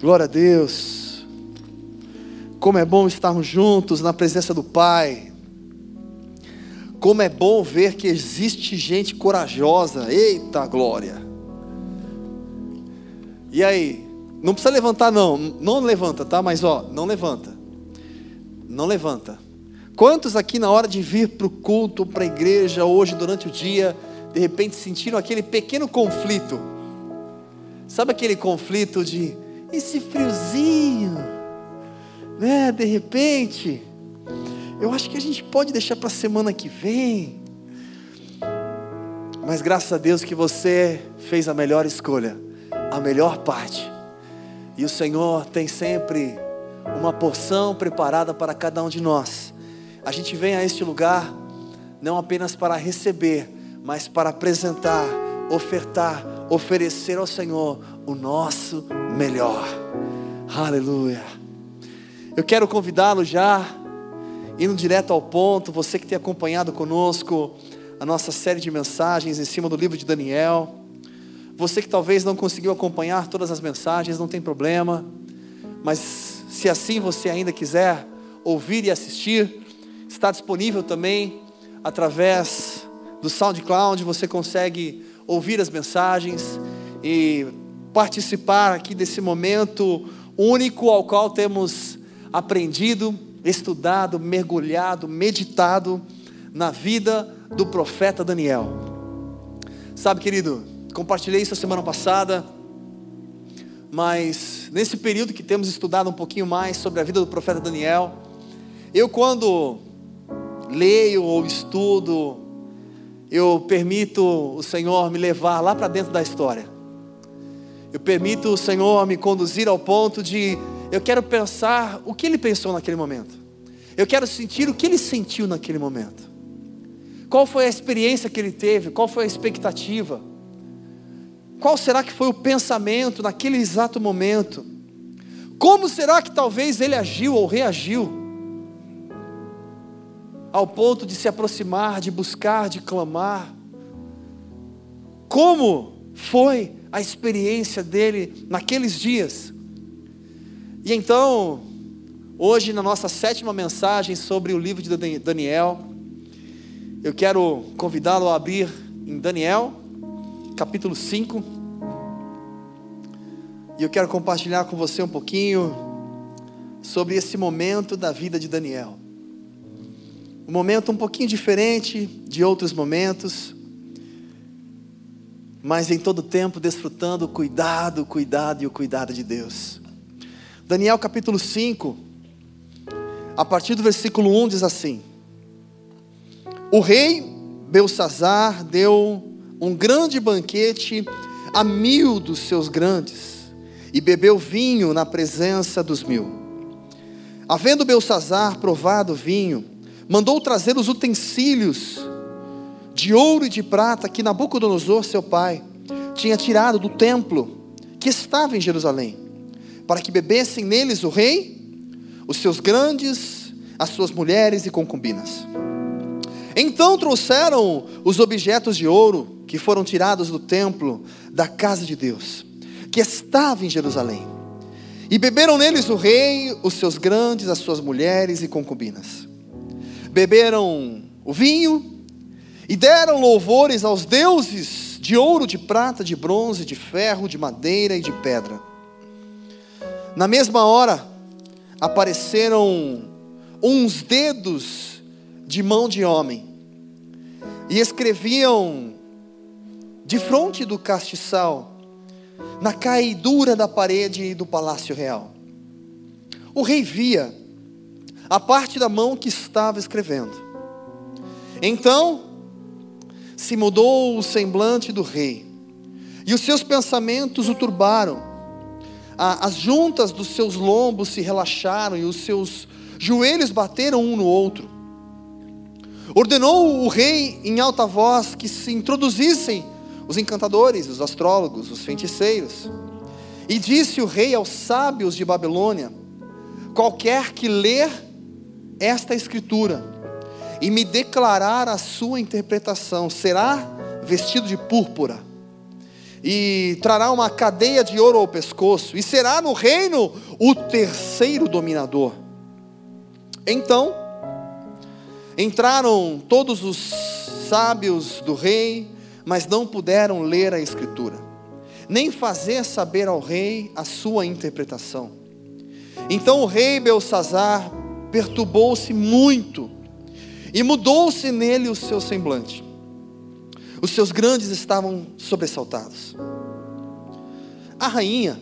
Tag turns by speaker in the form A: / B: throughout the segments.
A: Glória a Deus. Como é bom estarmos juntos na presença do Pai. Como é bom ver que existe gente corajosa. Eita glória. E aí? Não precisa levantar não. Não levanta, tá? Mas ó, não levanta. Não levanta. Quantos aqui na hora de vir para o culto, para a igreja, hoje durante o dia, de repente sentiram aquele pequeno conflito? Sabe aquele conflito de esse friozinho, né? De repente, eu acho que a gente pode deixar para a semana que vem. Mas graças a Deus que você fez a melhor escolha, a melhor parte. E o Senhor tem sempre uma porção preparada para cada um de nós. A gente vem a este lugar não apenas para receber, mas para apresentar, ofertar, oferecer ao Senhor o nosso melhor. Aleluia. Eu quero convidá-lo já, indo direto ao ponto, você que tem acompanhado conosco a nossa série de mensagens em cima do livro de Daniel. Você que talvez não conseguiu acompanhar todas as mensagens, não tem problema, mas se assim você ainda quiser ouvir e assistir, está disponível também através do SoundCloud, você consegue ouvir as mensagens e participar aqui desse momento único ao qual temos aprendido, estudado, mergulhado, meditado na vida do profeta Daniel. Sabe, querido, compartilhei isso a semana passada, mas nesse período que temos estudado um pouquinho mais sobre a vida do profeta Daniel, eu quando leio ou estudo eu permito o Senhor me levar lá para dentro da história. Eu permito o Senhor me conduzir ao ponto de eu quero pensar o que ele pensou naquele momento. Eu quero sentir o que ele sentiu naquele momento. Qual foi a experiência que ele teve? Qual foi a expectativa? Qual será que foi o pensamento naquele exato momento? Como será que talvez ele agiu ou reagiu? ao ponto de se aproximar, de buscar, de clamar. Como foi a experiência dele naqueles dias? E então, hoje, na nossa sétima mensagem sobre o livro de Daniel, eu quero convidá-lo a abrir em Daniel, capítulo 5. E eu quero compartilhar com você um pouquinho sobre esse momento da vida de Daniel um momento um pouquinho diferente de outros momentos, mas em todo tempo desfrutando o cuidado, o cuidado e o cuidado de Deus. Daniel capítulo 5, a partir do versículo 1 diz assim: O rei Belsazar deu um grande banquete a mil dos seus grandes e bebeu vinho na presença dos mil. Havendo Belsazar provado vinho, mandou trazer os utensílios de ouro e de prata que Nabucodonosor, seu pai, tinha tirado do templo que estava em Jerusalém, para que bebessem neles o rei, os seus grandes, as suas mulheres e concubinas. Então trouxeram os objetos de ouro que foram tirados do templo da casa de Deus, que estava em Jerusalém. E beberam neles o rei, os seus grandes, as suas mulheres e concubinas beberam o vinho e deram louvores aos deuses de ouro, de prata, de bronze, de ferro, de madeira e de pedra. Na mesma hora, apareceram uns dedos de mão de homem e escreviam de frente do castiçal, na caidura da parede do palácio real. O rei via a parte da mão que estava escrevendo. Então se mudou o semblante do rei, e os seus pensamentos o turbaram. As juntas dos seus lombos se relaxaram e os seus joelhos bateram um no outro. Ordenou o rei em alta voz que se introduzissem os encantadores, os astrólogos, os feiticeiros. E disse o rei aos sábios de Babilônia: Qualquer que ler esta escritura e me declarar a sua interpretação, será vestido de púrpura, e trará uma cadeia de ouro ao pescoço, e será no reino o terceiro dominador. Então, entraram todos os sábios do rei, mas não puderam ler a escritura, nem fazer saber ao rei a sua interpretação. Então o rei Belsazar perturbou-se muito, e mudou-se nele o seu semblante. Os seus grandes estavam sobressaltados. A rainha,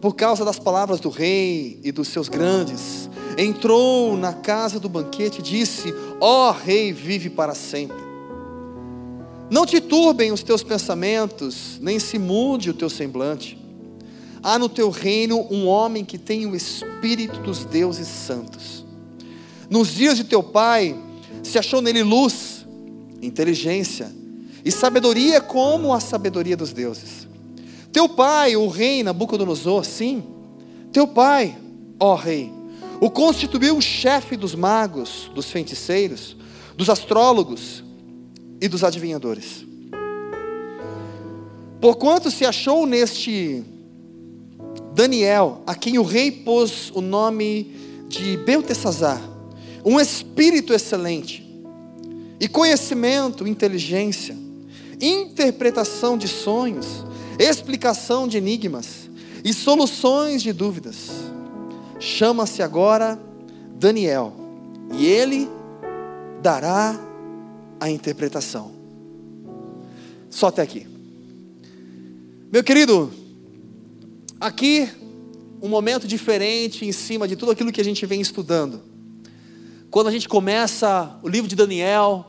A: por causa das palavras do rei e dos seus grandes, entrou na casa do banquete e disse: Ó oh, rei, vive para sempre. Não te turbem os teus pensamentos, nem se mude o teu semblante. Há no teu reino um homem que tem o espírito dos deuses santos. Nos dias de teu pai, se achou nele luz, inteligência e sabedoria como a sabedoria dos deuses. Teu pai, o rei Nabucodonosor, sim, teu pai, ó rei, o constituiu chefe dos magos, dos feiticeiros, dos astrólogos e dos adivinhadores. Porquanto se achou neste Daniel, a quem o rei pôs o nome de Beltesazar, um espírito excelente, e conhecimento, inteligência, interpretação de sonhos, explicação de enigmas e soluções de dúvidas. Chama-se agora Daniel, e ele dará a interpretação. Só até aqui. Meu querido, aqui um momento diferente em cima de tudo aquilo que a gente vem estudando. Quando a gente começa o livro de Daniel,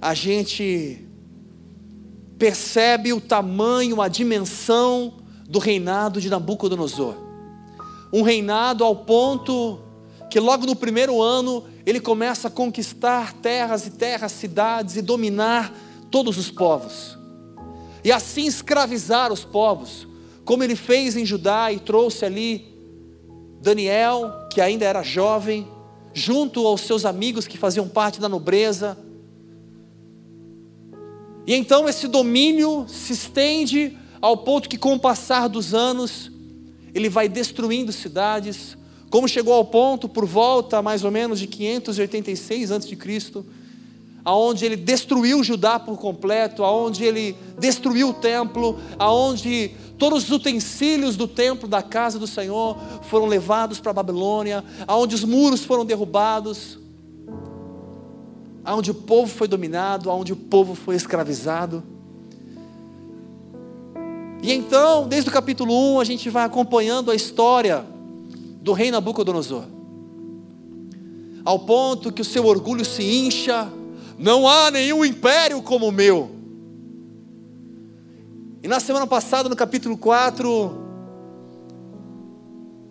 A: a gente percebe o tamanho, a dimensão do reinado de Nabucodonosor. Um reinado ao ponto que logo no primeiro ano ele começa a conquistar terras e terras, cidades e dominar todos os povos. E assim escravizar os povos, como ele fez em Judá e trouxe ali Daniel, que ainda era jovem, junto aos seus amigos que faziam parte da nobreza. E então esse domínio se estende ao ponto que, com o passar dos anos, ele vai destruindo cidades, como chegou ao ponto por volta mais ou menos de 586 a.C., aonde ele destruiu Judá por completo, aonde ele destruiu o templo, aonde todos os utensílios do templo da casa do Senhor foram levados para a Babilônia, aonde os muros foram derrubados, aonde o povo foi dominado, aonde o povo foi escravizado. E então, desde o capítulo 1, a gente vai acompanhando a história do rei Nabucodonosor. Ao ponto que o seu orgulho se incha, não há nenhum império como o meu. E na semana passada, no capítulo 4,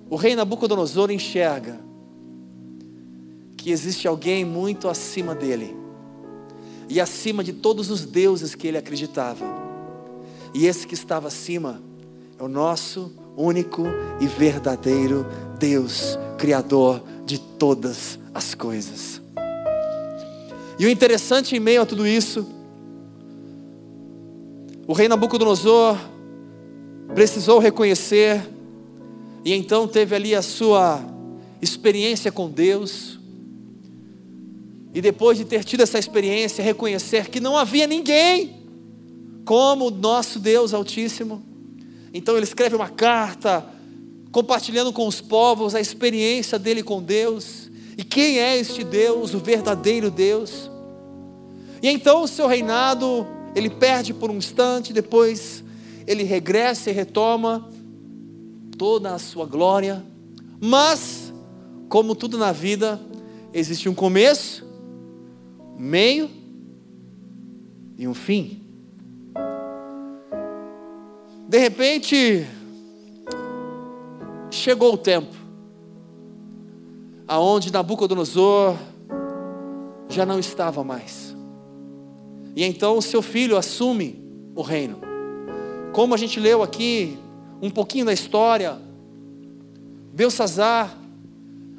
A: o rei Nabucodonosor enxerga que existe alguém muito acima dele e acima de todos os deuses que ele acreditava. E esse que estava acima é o nosso único e verdadeiro Deus, Criador de todas as coisas. E o interessante em meio a tudo isso, o rei Nabucodonosor precisou reconhecer, e então teve ali a sua experiência com Deus, e depois de ter tido essa experiência, reconhecer que não havia ninguém como o nosso Deus Altíssimo. Então ele escreve uma carta, compartilhando com os povos a experiência dele com Deus, e quem é este Deus, o verdadeiro Deus. E então o seu reinado, ele perde por um instante, depois ele regressa e retoma toda a sua glória, mas, como tudo na vida, existe um começo meio e um fim. De repente, chegou o tempo aonde Nabucodonosor já não estava mais. E então o seu filho assume o reino. Como a gente leu aqui um pouquinho da história, Belsazar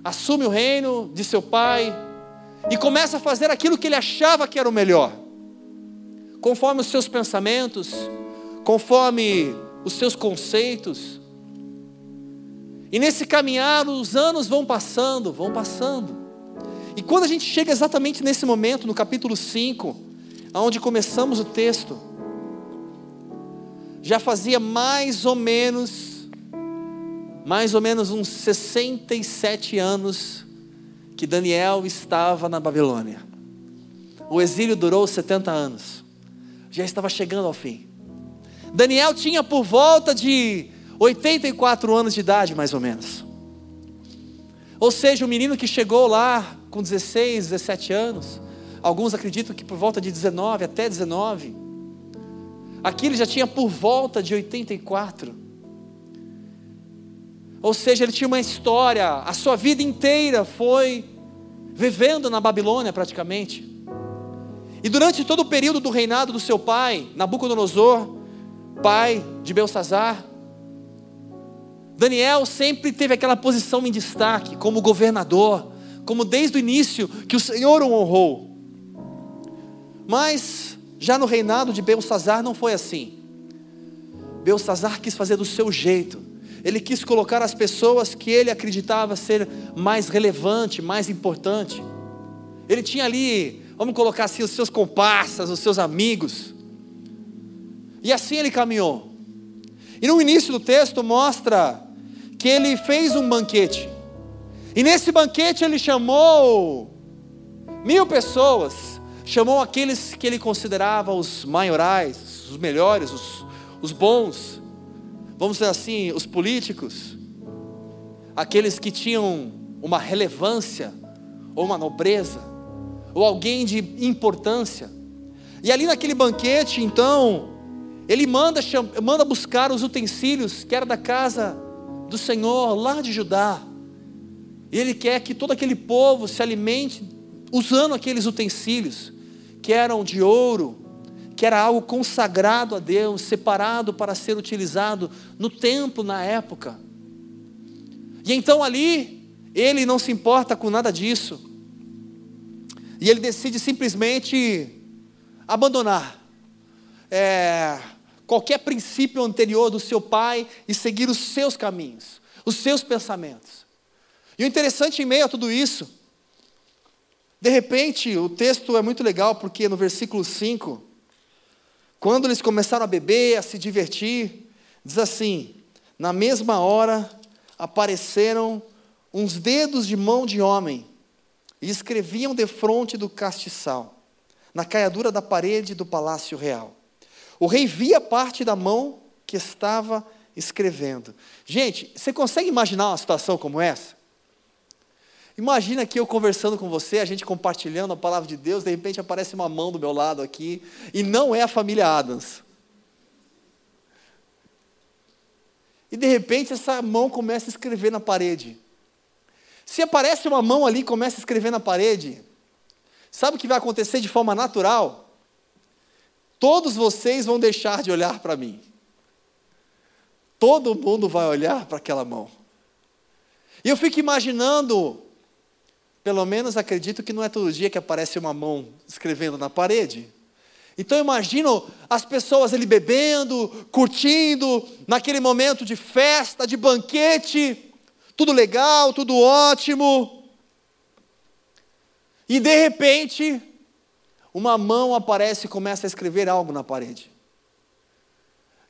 A: assume o reino de seu pai, e começa a fazer aquilo que ele achava que era o melhor, conforme os seus pensamentos, conforme os seus conceitos. E nesse caminhar, os anos vão passando, vão passando. E quando a gente chega exatamente nesse momento, no capítulo 5, onde começamos o texto, já fazia mais ou menos, mais ou menos uns 67 anos que Daniel estava na Babilônia. O exílio durou 70 anos, já estava chegando ao fim. Daniel tinha por volta de 84 anos de idade, mais ou menos. Ou seja, o menino que chegou lá com 16, 17 anos, alguns acreditam que por volta de 19 até 19, aqui ele já tinha por volta de 84. Ou seja, ele tinha uma história, a sua vida inteira foi vivendo na Babilônia praticamente. E durante todo o período do reinado do seu pai, Nabucodonosor, pai de Belsazar, Daniel sempre teve aquela posição em destaque como governador, como desde o início que o Senhor o honrou. Mas já no reinado de Belsazar não foi assim. Belsazar quis fazer do seu jeito. Ele quis colocar as pessoas que ele acreditava ser mais relevante, mais importante. Ele tinha ali, vamos colocar assim, os seus comparsas, os seus amigos. E assim ele caminhou. E no início do texto mostra que ele fez um banquete. E nesse banquete ele chamou mil pessoas, chamou aqueles que ele considerava os maiorais, os melhores, os, os bons, vamos dizer assim, os políticos, aqueles que tinham uma relevância, ou uma nobreza, ou alguém de importância. E ali naquele banquete, então, ele manda, manda buscar os utensílios que era da casa do Senhor lá de Judá. Ele quer que todo aquele povo se alimente usando aqueles utensílios que eram de ouro, que era algo consagrado a Deus, separado para ser utilizado no templo na época. E então ali, ele não se importa com nada disso. E ele decide simplesmente abandonar. É, qualquer princípio anterior do seu pai e seguir os seus caminhos, os seus pensamentos. E o interessante em meio a tudo isso, de repente, o texto é muito legal porque no versículo 5, quando eles começaram a beber, a se divertir, diz assim: Na mesma hora apareceram uns dedos de mão de homem e escreviam defronte do castiçal, na caiadura da parede do palácio real. O rei via parte da mão que estava escrevendo. Gente, você consegue imaginar uma situação como essa? Imagina que eu conversando com você, a gente compartilhando a palavra de Deus, de repente aparece uma mão do meu lado aqui, e não é a família Adams. E de repente essa mão começa a escrever na parede. Se aparece uma mão ali e começa a escrever na parede, sabe o que vai acontecer de forma natural? Todos vocês vão deixar de olhar para mim. Todo mundo vai olhar para aquela mão. E eu fico imaginando, pelo menos acredito que não é todo dia que aparece uma mão escrevendo na parede. Então imagino as pessoas ali bebendo, curtindo, naquele momento de festa, de banquete, tudo legal, tudo ótimo. E de repente, uma mão aparece e começa a escrever algo na parede.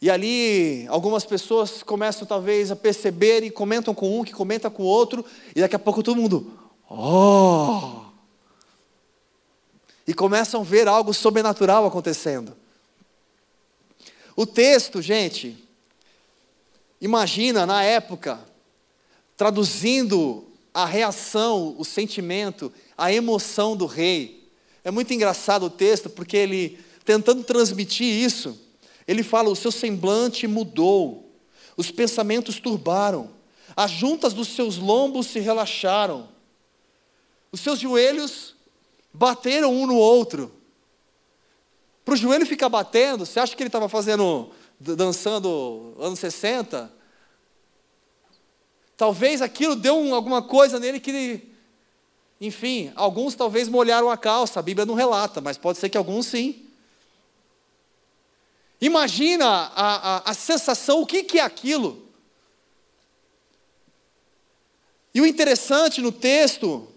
A: E ali, algumas pessoas começam talvez a perceber e comentam com um, que comenta com o outro, e daqui a pouco todo mundo, oh! E começam a ver algo sobrenatural acontecendo. O texto, gente, imagina na época, traduzindo a reação, o sentimento, a emoção do rei. É muito engraçado o texto, porque ele, tentando transmitir isso, ele fala: o seu semblante mudou, os pensamentos turbaram, as juntas dos seus lombos se relaxaram, os seus joelhos bateram um no outro. Para o joelho ficar batendo, você acha que ele estava fazendo, dançando anos 60? Talvez aquilo deu um, alguma coisa nele que enfim, alguns talvez molharam a calça, a Bíblia não relata, mas pode ser que alguns sim. Imagina a, a, a sensação, o que, que é aquilo? E o interessante no texto,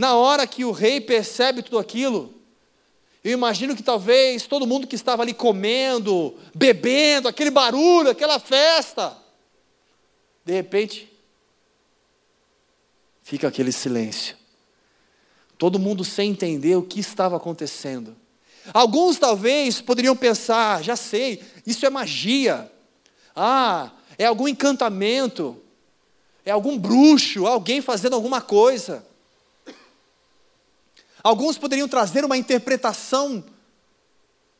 A: na hora que o rei percebe tudo aquilo, eu imagino que talvez todo mundo que estava ali comendo, bebendo, aquele barulho, aquela festa, de repente, fica aquele silêncio. Todo mundo sem entender o que estava acontecendo. Alguns talvez poderiam pensar, já sei, isso é magia. Ah, é algum encantamento. É algum bruxo, alguém fazendo alguma coisa. Alguns poderiam trazer uma interpretação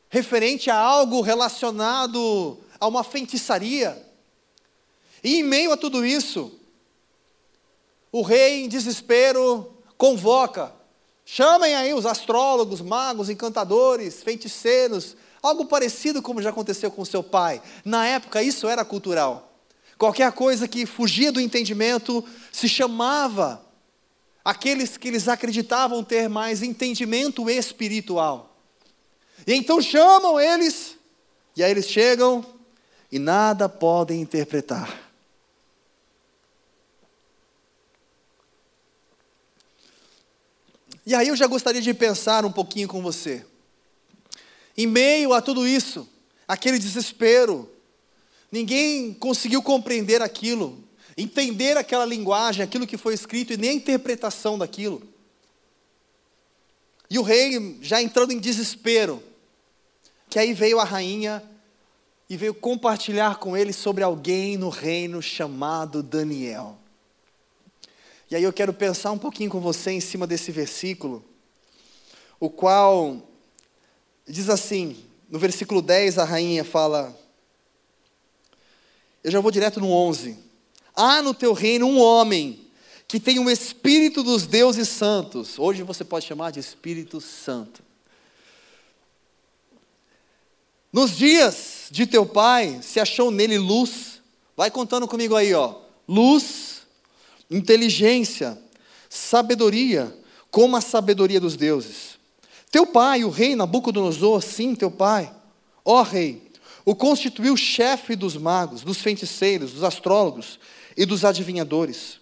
A: referente a algo relacionado a uma feitiçaria. E em meio a tudo isso, o rei, em desespero, convoca: chamem aí os astrólogos, magos, encantadores, feiticeiros, algo parecido como já aconteceu com seu pai. Na época, isso era cultural. Qualquer coisa que fugia do entendimento se chamava aqueles que eles acreditavam ter mais entendimento espiritual. E então chamam eles, e aí eles chegam e nada podem interpretar. E aí eu já gostaria de pensar um pouquinho com você. Em meio a tudo isso, aquele desespero, ninguém conseguiu compreender aquilo entender aquela linguagem, aquilo que foi escrito e nem a interpretação daquilo. E o rei já entrando em desespero, que aí veio a rainha e veio compartilhar com ele sobre alguém no reino chamado Daniel. E aí eu quero pensar um pouquinho com você em cima desse versículo, o qual diz assim, no versículo 10 a rainha fala, eu já vou direto no 11. Há no teu reino um homem que tem o espírito dos deuses santos. Hoje você pode chamar de Espírito Santo. Nos dias de teu pai se achou nele luz. Vai contando comigo aí, ó. Luz, inteligência, sabedoria, como a sabedoria dos deuses. Teu pai, o rei Nabucodonosor, sim, teu pai, ó rei, o constituiu chefe dos magos, dos feiticeiros, dos astrólogos e dos adivinhadores.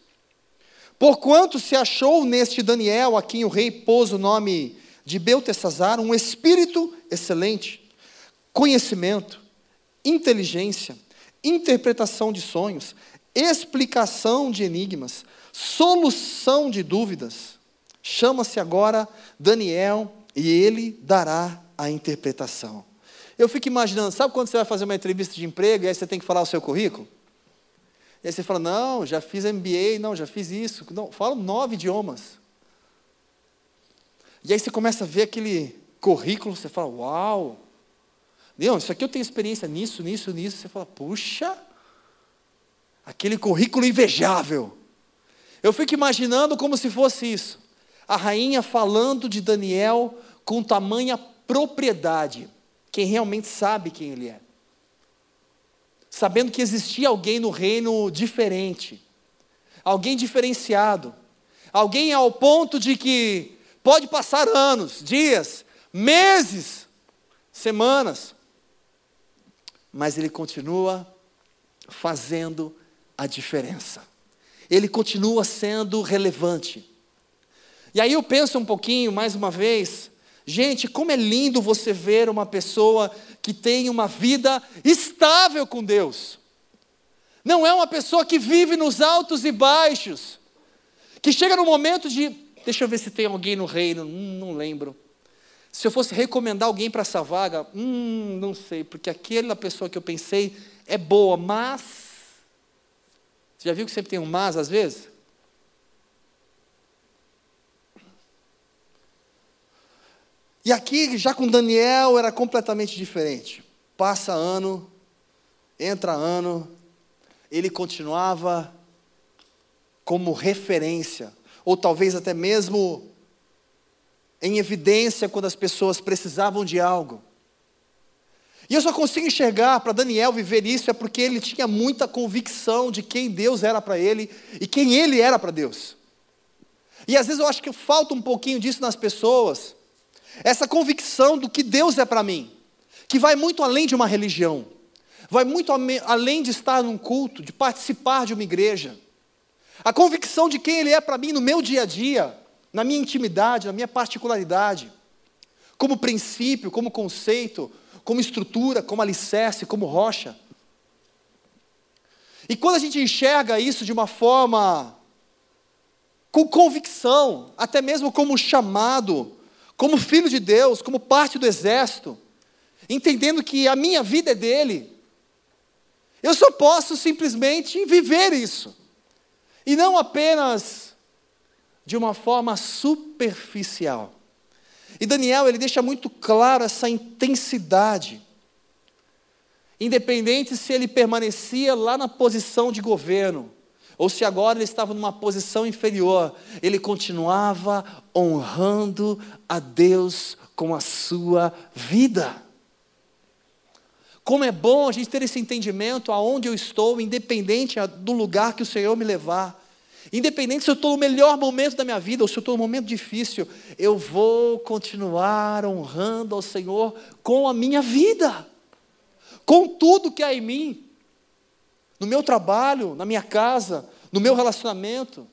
A: Porquanto se achou neste Daniel, a quem o rei pôs o nome de Beltesazar, um espírito excelente, conhecimento, inteligência, interpretação de sonhos, explicação de enigmas, solução de dúvidas. Chama-se agora Daniel e ele dará a interpretação. Eu fico imaginando, sabe quando você vai fazer uma entrevista de emprego e aí você tem que falar o seu currículo? E aí você fala, não, já fiz MBA, não, já fiz isso. Não, falo nove idiomas. E aí você começa a ver aquele currículo, você fala, uau, não, isso aqui eu tenho experiência nisso, nisso, nisso. Você fala, puxa, aquele currículo invejável. Eu fico imaginando como se fosse isso. A rainha falando de Daniel com tamanha propriedade. Quem realmente sabe quem ele é sabendo que existia alguém no reino diferente, alguém diferenciado, alguém ao ponto de que pode passar anos, dias, meses, semanas, mas ele continua fazendo a diferença. Ele continua sendo relevante. E aí eu penso um pouquinho, mais uma vez, gente, como é lindo você ver uma pessoa que tem uma vida estável com Deus. Não é uma pessoa que vive nos altos e baixos, que chega no momento de, deixa eu ver se tem alguém no reino, hum, não lembro. Se eu fosse recomendar alguém para essa vaga, hum, não sei, porque aquela pessoa que eu pensei é boa, mas. Você já viu que sempre tem um mas às vezes? E aqui, já com Daniel, era completamente diferente. Passa ano, entra ano, ele continuava como referência, ou talvez até mesmo em evidência quando as pessoas precisavam de algo. E eu só consigo enxergar para Daniel viver isso é porque ele tinha muita convicção de quem Deus era para ele e quem ele era para Deus. E às vezes eu acho que falta um pouquinho disso nas pessoas essa convicção do que Deus é para mim, que vai muito além de uma religião, vai muito além de estar num culto, de participar de uma igreja. A convicção de quem Ele é para mim no meu dia a dia, na minha intimidade, na minha particularidade, como princípio, como conceito, como estrutura, como alicerce, como rocha. E quando a gente enxerga isso de uma forma com convicção, até mesmo como chamado, como filho de Deus, como parte do exército, entendendo que a minha vida é dele, eu só posso simplesmente viver isso. E não apenas de uma forma superficial. E Daniel, ele deixa muito claro essa intensidade. Independente se ele permanecia lá na posição de governo, ou se agora ele estava numa posição inferior, ele continuava honrando a Deus com a sua vida. Como é bom a gente ter esse entendimento aonde eu estou, independente do lugar que o Senhor me levar. Independente se eu estou no melhor momento da minha vida ou se eu estou no momento difícil, eu vou continuar honrando ao Senhor com a minha vida, com tudo que há em mim no meu trabalho, na minha casa, no meu relacionamento.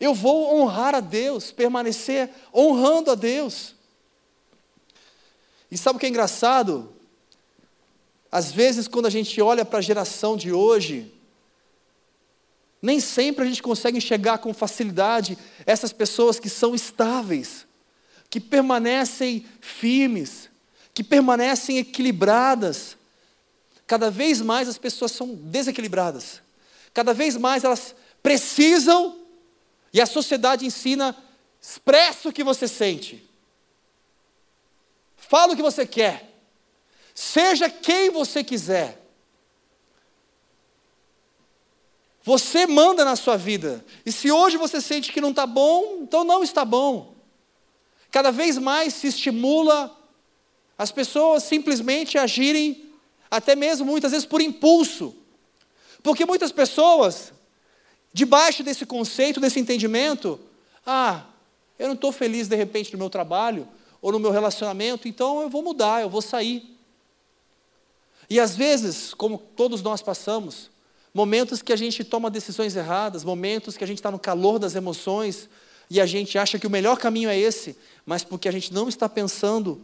A: Eu vou honrar a Deus, permanecer honrando a Deus. E sabe o que é engraçado? Às vezes, quando a gente olha para a geração de hoje, nem sempre a gente consegue enxergar com facilidade essas pessoas que são estáveis, que permanecem firmes, que permanecem equilibradas, Cada vez mais as pessoas são desequilibradas. Cada vez mais elas precisam, e a sociedade ensina, expressa o que você sente. Fala o que você quer. Seja quem você quiser. Você manda na sua vida. E se hoje você sente que não está bom, então não está bom. Cada vez mais se estimula as pessoas simplesmente agirem até mesmo muitas vezes por impulso. Porque muitas pessoas, debaixo desse conceito, desse entendimento, ah, eu não estou feliz de repente no meu trabalho ou no meu relacionamento, então eu vou mudar, eu vou sair. E às vezes, como todos nós passamos, momentos que a gente toma decisões erradas, momentos que a gente está no calor das emoções e a gente acha que o melhor caminho é esse, mas porque a gente não está pensando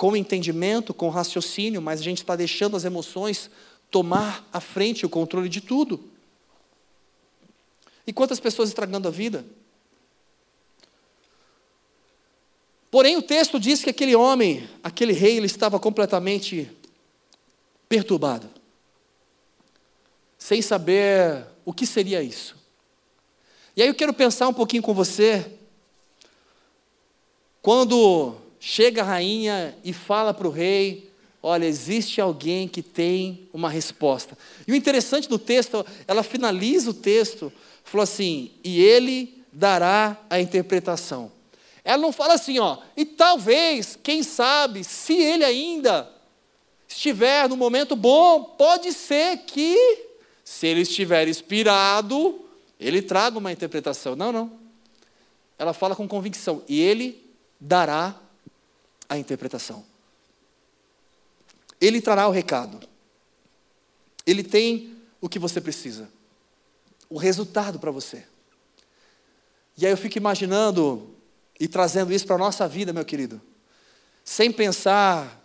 A: com entendimento, com raciocínio, mas a gente está deixando as emoções tomar a frente, o controle de tudo. E quantas pessoas estragando a vida? Porém, o texto diz que aquele homem, aquele rei, ele estava completamente perturbado, sem saber o que seria isso. E aí eu quero pensar um pouquinho com você, quando chega a rainha e fala para o rei: Olha, existe alguém que tem uma resposta. E o interessante do texto, ela finaliza o texto, falou assim: E ele dará a interpretação. Ela não fala assim, ó, e talvez, quem sabe, se ele ainda estiver no momento bom, pode ser que, se ele estiver inspirado, ele traga uma interpretação. Não, não. Ela fala com convicção, e ele dará a interpretação. Ele trará o recado. Ele tem o que você precisa. O resultado para você. E aí eu fico imaginando e trazendo isso para a nossa vida, meu querido. Sem pensar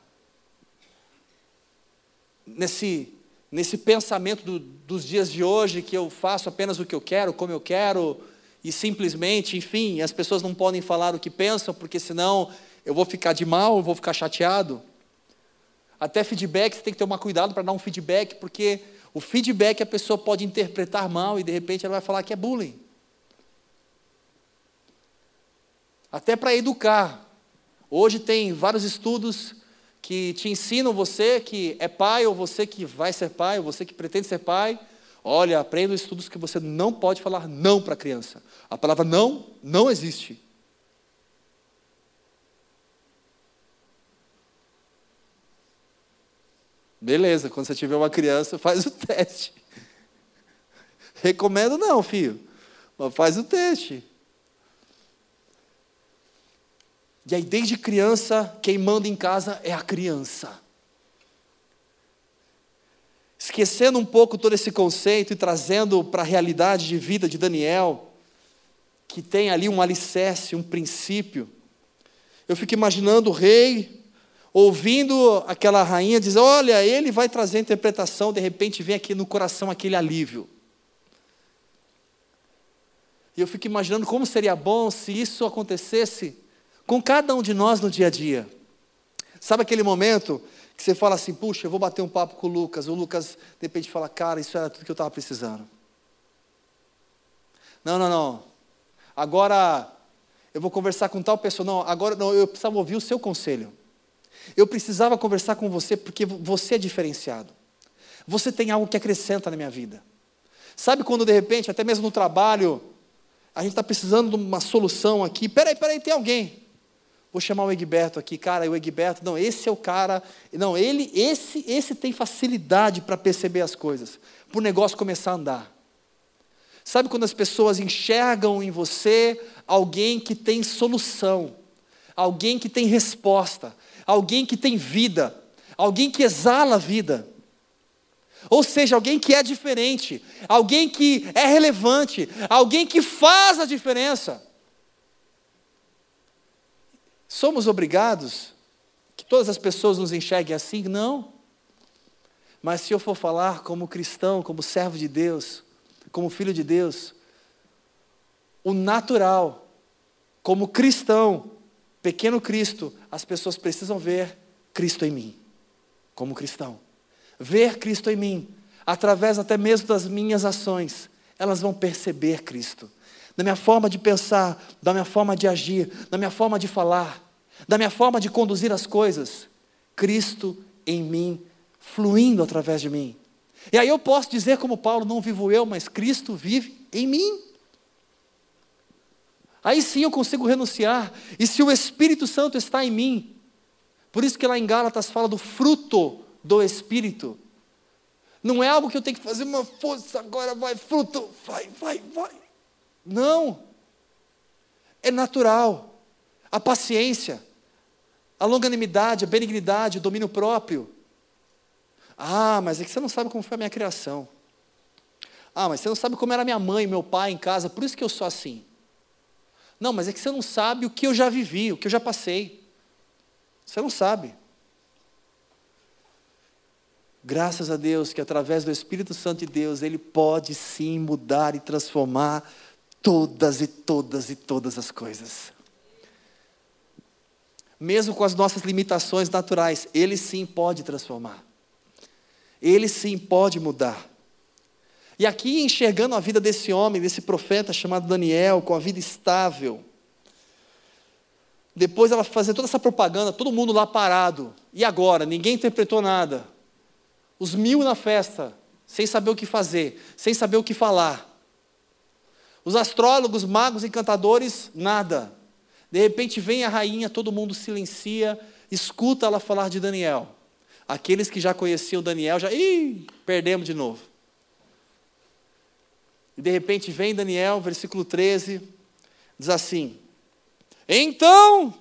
A: nesse, nesse pensamento do, dos dias de hoje, que eu faço apenas o que eu quero, como eu quero, e simplesmente, enfim, as pessoas não podem falar o que pensam, porque senão eu vou ficar de mal, eu vou ficar chateado. Até feedback, você tem que tomar cuidado para dar um feedback, porque o feedback a pessoa pode interpretar mal e de repente ela vai falar que é bullying. Até para educar. Hoje tem vários estudos que te ensinam você que é pai, ou você que vai ser pai, ou você que pretende ser pai. Olha, aprenda estudos que você não pode falar não para a criança. A palavra não não existe. Beleza, quando você tiver uma criança, faz o teste. Recomendo não, filho. Mas faz o teste. E aí, desde criança, quem manda em casa é a criança. Esquecendo um pouco todo esse conceito e trazendo para a realidade de vida de Daniel, que tem ali um alicerce, um princípio. Eu fico imaginando o rei ouvindo aquela rainha dizer: Olha, ele vai trazer a interpretação, de repente vem aqui no coração aquele alívio. E eu fico imaginando como seria bom se isso acontecesse com cada um de nós no dia a dia. Sabe aquele momento que você fala assim: Puxa, eu vou bater um papo com o Lucas. O Lucas, de repente, fala: Cara, isso era tudo que eu estava precisando. Não, não, não. Agora eu vou conversar com tal pessoa. Não, agora não, eu precisava ouvir o seu conselho. Eu precisava conversar com você porque você é diferenciado. Você tem algo que acrescenta na minha vida. Sabe quando de repente, até mesmo no trabalho, a gente está precisando de uma solução aqui. Peraí, peraí, tem alguém. Vou chamar o Egberto aqui, cara, o Egberto, não, esse é o cara, não, ele, esse, esse tem facilidade para perceber as coisas, para o negócio começar a andar. Sabe quando as pessoas enxergam em você alguém que tem solução, alguém que tem resposta, alguém que tem vida, alguém que exala a vida. Ou seja, alguém que é diferente, alguém que é relevante, alguém que faz a diferença. Somos obrigados que todas as pessoas nos enxerguem assim? Não. Mas se eu for falar como cristão, como servo de Deus, como filho de Deus, o natural, como cristão, pequeno Cristo, as pessoas precisam ver Cristo em mim, como cristão. Ver Cristo em mim, através até mesmo das minhas ações, elas vão perceber Cristo. Na minha forma de pensar, da minha forma de agir, na minha forma de falar, da minha forma de conduzir as coisas, Cristo em mim, fluindo através de mim. E aí eu posso dizer, como Paulo, não vivo eu, mas Cristo vive em mim. Aí sim eu consigo renunciar. E se o Espírito Santo está em mim, por isso que lá em Gálatas fala do fruto do Espírito. Não é algo que eu tenho que fazer uma força, agora vai, fruto, vai, vai, vai. Não. É natural. A paciência, a longanimidade, a benignidade, o domínio próprio. Ah, mas é que você não sabe como foi a minha criação. Ah, mas você não sabe como era minha mãe, meu pai em casa, por isso que eu sou assim. Não, mas é que você não sabe o que eu já vivi, o que eu já passei. Você não sabe. Graças a Deus que através do Espírito Santo de Deus, Ele pode sim mudar e transformar todas e todas e todas as coisas. Mesmo com as nossas limitações naturais, Ele sim pode transformar. Ele sim pode mudar. E aqui, enxergando a vida desse homem, desse profeta chamado Daniel, com a vida estável, depois ela fazer toda essa propaganda, todo mundo lá parado. E agora? Ninguém interpretou nada. Os mil na festa, sem saber o que fazer, sem saber o que falar. Os astrólogos, magos, encantadores, nada. De repente vem a rainha, todo mundo silencia, escuta ela falar de Daniel. Aqueles que já conheciam Daniel já, ih, perdemos de novo. E de repente vem Daniel, versículo 13, diz assim: Então,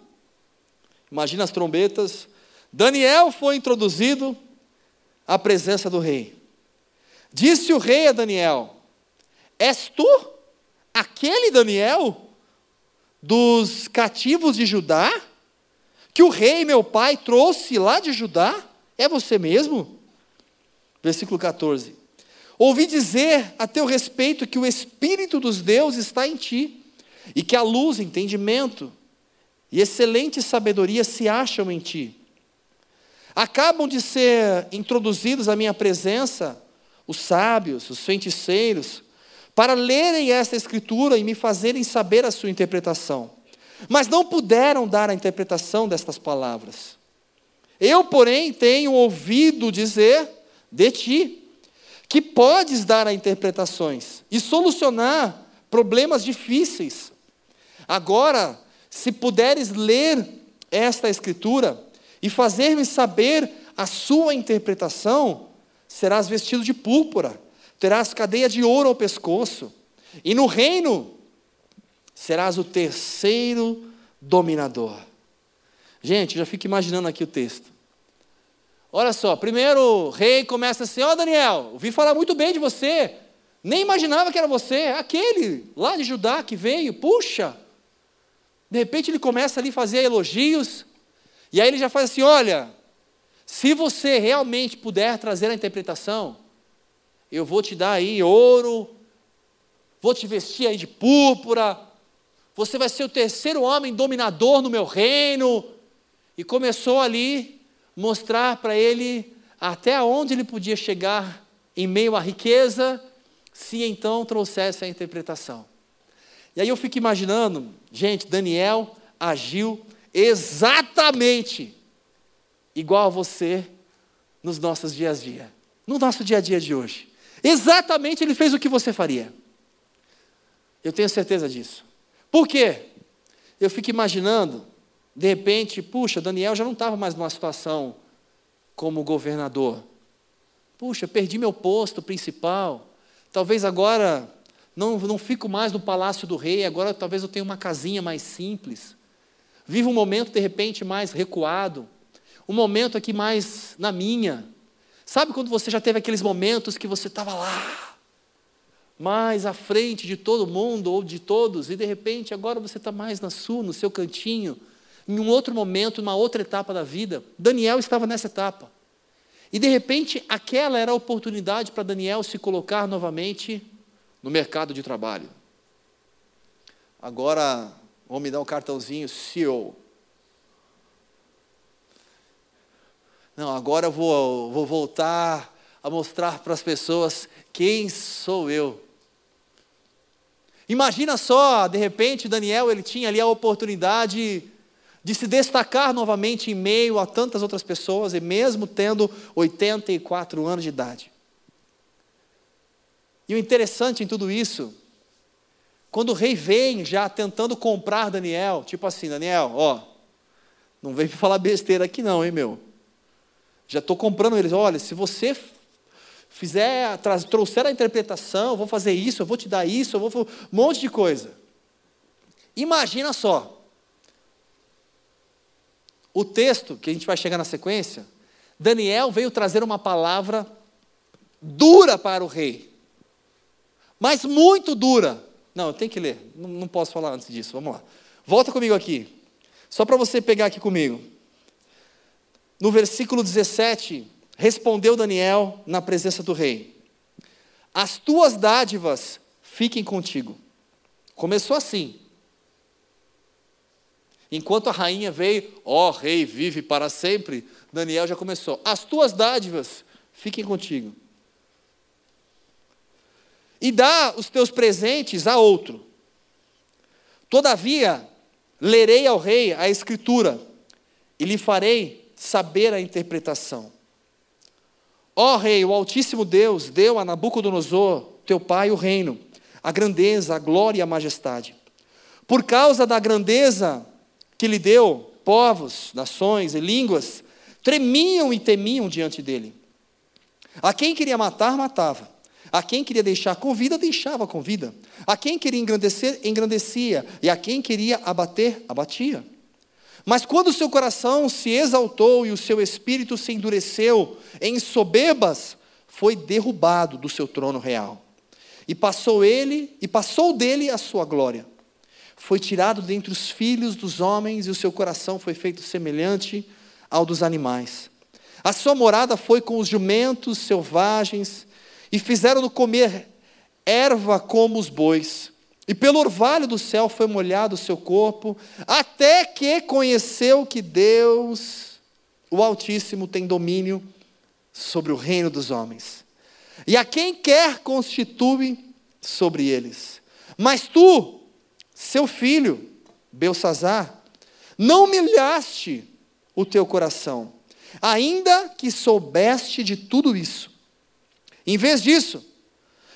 A: imagina as trombetas, Daniel foi introduzido à presença do rei. Disse o rei a Daniel: És tu aquele Daniel dos cativos de Judá, que o rei meu pai trouxe lá de Judá? É você mesmo? Versículo 14. Ouvi dizer a teu respeito que o Espírito dos deuses está em ti, e que a luz, entendimento e excelente sabedoria se acham em ti. Acabam de ser introduzidos à minha presença os sábios, os feiticeiros, para lerem esta escritura e me fazerem saber a sua interpretação. Mas não puderam dar a interpretação destas palavras. Eu, porém, tenho ouvido dizer de ti que podes dar a interpretações e solucionar problemas difíceis. Agora, se puderes ler esta escritura e fazer-me saber a sua interpretação, serás vestido de púrpura, terás cadeia de ouro ao pescoço, e no reino serás o terceiro dominador. Gente, já fico imaginando aqui o texto. Olha só, primeiro o rei começa assim: Ó oh, Daniel, ouvi falar muito bem de você. Nem imaginava que era você, aquele lá de Judá que veio, puxa. De repente ele começa ali a fazer elogios, e aí ele já faz assim: olha, se você realmente puder trazer a interpretação, eu vou te dar aí ouro, vou te vestir aí de púrpura, você vai ser o terceiro homem dominador no meu reino. E começou ali mostrar para ele até onde ele podia chegar em meio à riqueza se então trouxesse a interpretação. E aí eu fico imaginando, gente, Daniel agiu exatamente igual a você nos nossos dias a dia, no nosso dia a dia de hoje. Exatamente ele fez o que você faria. Eu tenho certeza disso. Por quê? Eu fico imaginando, de repente, puxa, Daniel já não estava mais numa situação como governador. Puxa, perdi meu posto principal. Talvez agora não, não fico mais no palácio do rei, agora talvez eu tenha uma casinha mais simples. Vivo um momento, de repente, mais recuado. Um momento aqui mais na minha. Sabe quando você já teve aqueles momentos que você estava lá, mais à frente de todo mundo ou de todos, e de repente agora você está mais na sua, no seu cantinho, em um outro momento, numa outra etapa da vida? Daniel estava nessa etapa. E de repente, aquela era a oportunidade para Daniel se colocar novamente no mercado de trabalho. Agora, vão me dar um cartãozinho CEO. Não, agora eu vou, vou voltar a mostrar para as pessoas quem sou eu. Imagina só, de repente, Daniel, ele tinha ali a oportunidade de se destacar novamente em meio a tantas outras pessoas, e mesmo tendo 84 anos de idade. E o interessante em tudo isso, quando o rei vem já tentando comprar Daniel, tipo assim, Daniel, ó, não vem me falar besteira aqui não, hein, meu. Já estou comprando eles, olha, se você fizer, trouxer a interpretação, eu vou fazer isso, eu vou te dar isso, eu vou um monte de coisa. Imagina só, o texto, que a gente vai chegar na sequência, Daniel veio trazer uma palavra dura para o rei, mas muito dura. Não, eu tenho que ler, não, não posso falar antes disso, vamos lá. Volta comigo aqui, só para você pegar aqui comigo. No versículo 17, respondeu Daniel na presença do rei: As tuas dádivas fiquem contigo. Começou assim. Enquanto a rainha veio, ó oh, rei, vive para sempre, Daniel já começou. As tuas dádivas fiquem contigo. E dá os teus presentes a outro. Todavia, lerei ao rei a escritura e lhe farei saber a interpretação. Ó rei, o Altíssimo Deus deu a Nabucodonosor, teu pai, o reino, a grandeza, a glória e a majestade. Por causa da grandeza que lhe deu, povos, nações e línguas tremiam e temiam diante dele. A quem queria matar, matava. A quem queria deixar com vida, deixava com vida. A quem queria engrandecer, engrandecia. E a quem queria abater, abatia. Mas quando o seu coração se exaltou e o seu espírito se endureceu em soberbas, foi derrubado do seu trono real. E passou ele, e passou dele a sua glória foi tirado dentre os filhos dos homens e o seu coração foi feito semelhante ao dos animais. A sua morada foi com os jumentos selvagens e fizeram-no comer erva como os bois. E pelo orvalho do céu foi molhado o seu corpo, até que conheceu que Deus, o Altíssimo, tem domínio sobre o reino dos homens. E a quem quer constitui sobre eles. Mas tu, seu filho, Belsazar, não humilhaste o teu coração, ainda que soubeste de tudo isso. Em vez disso,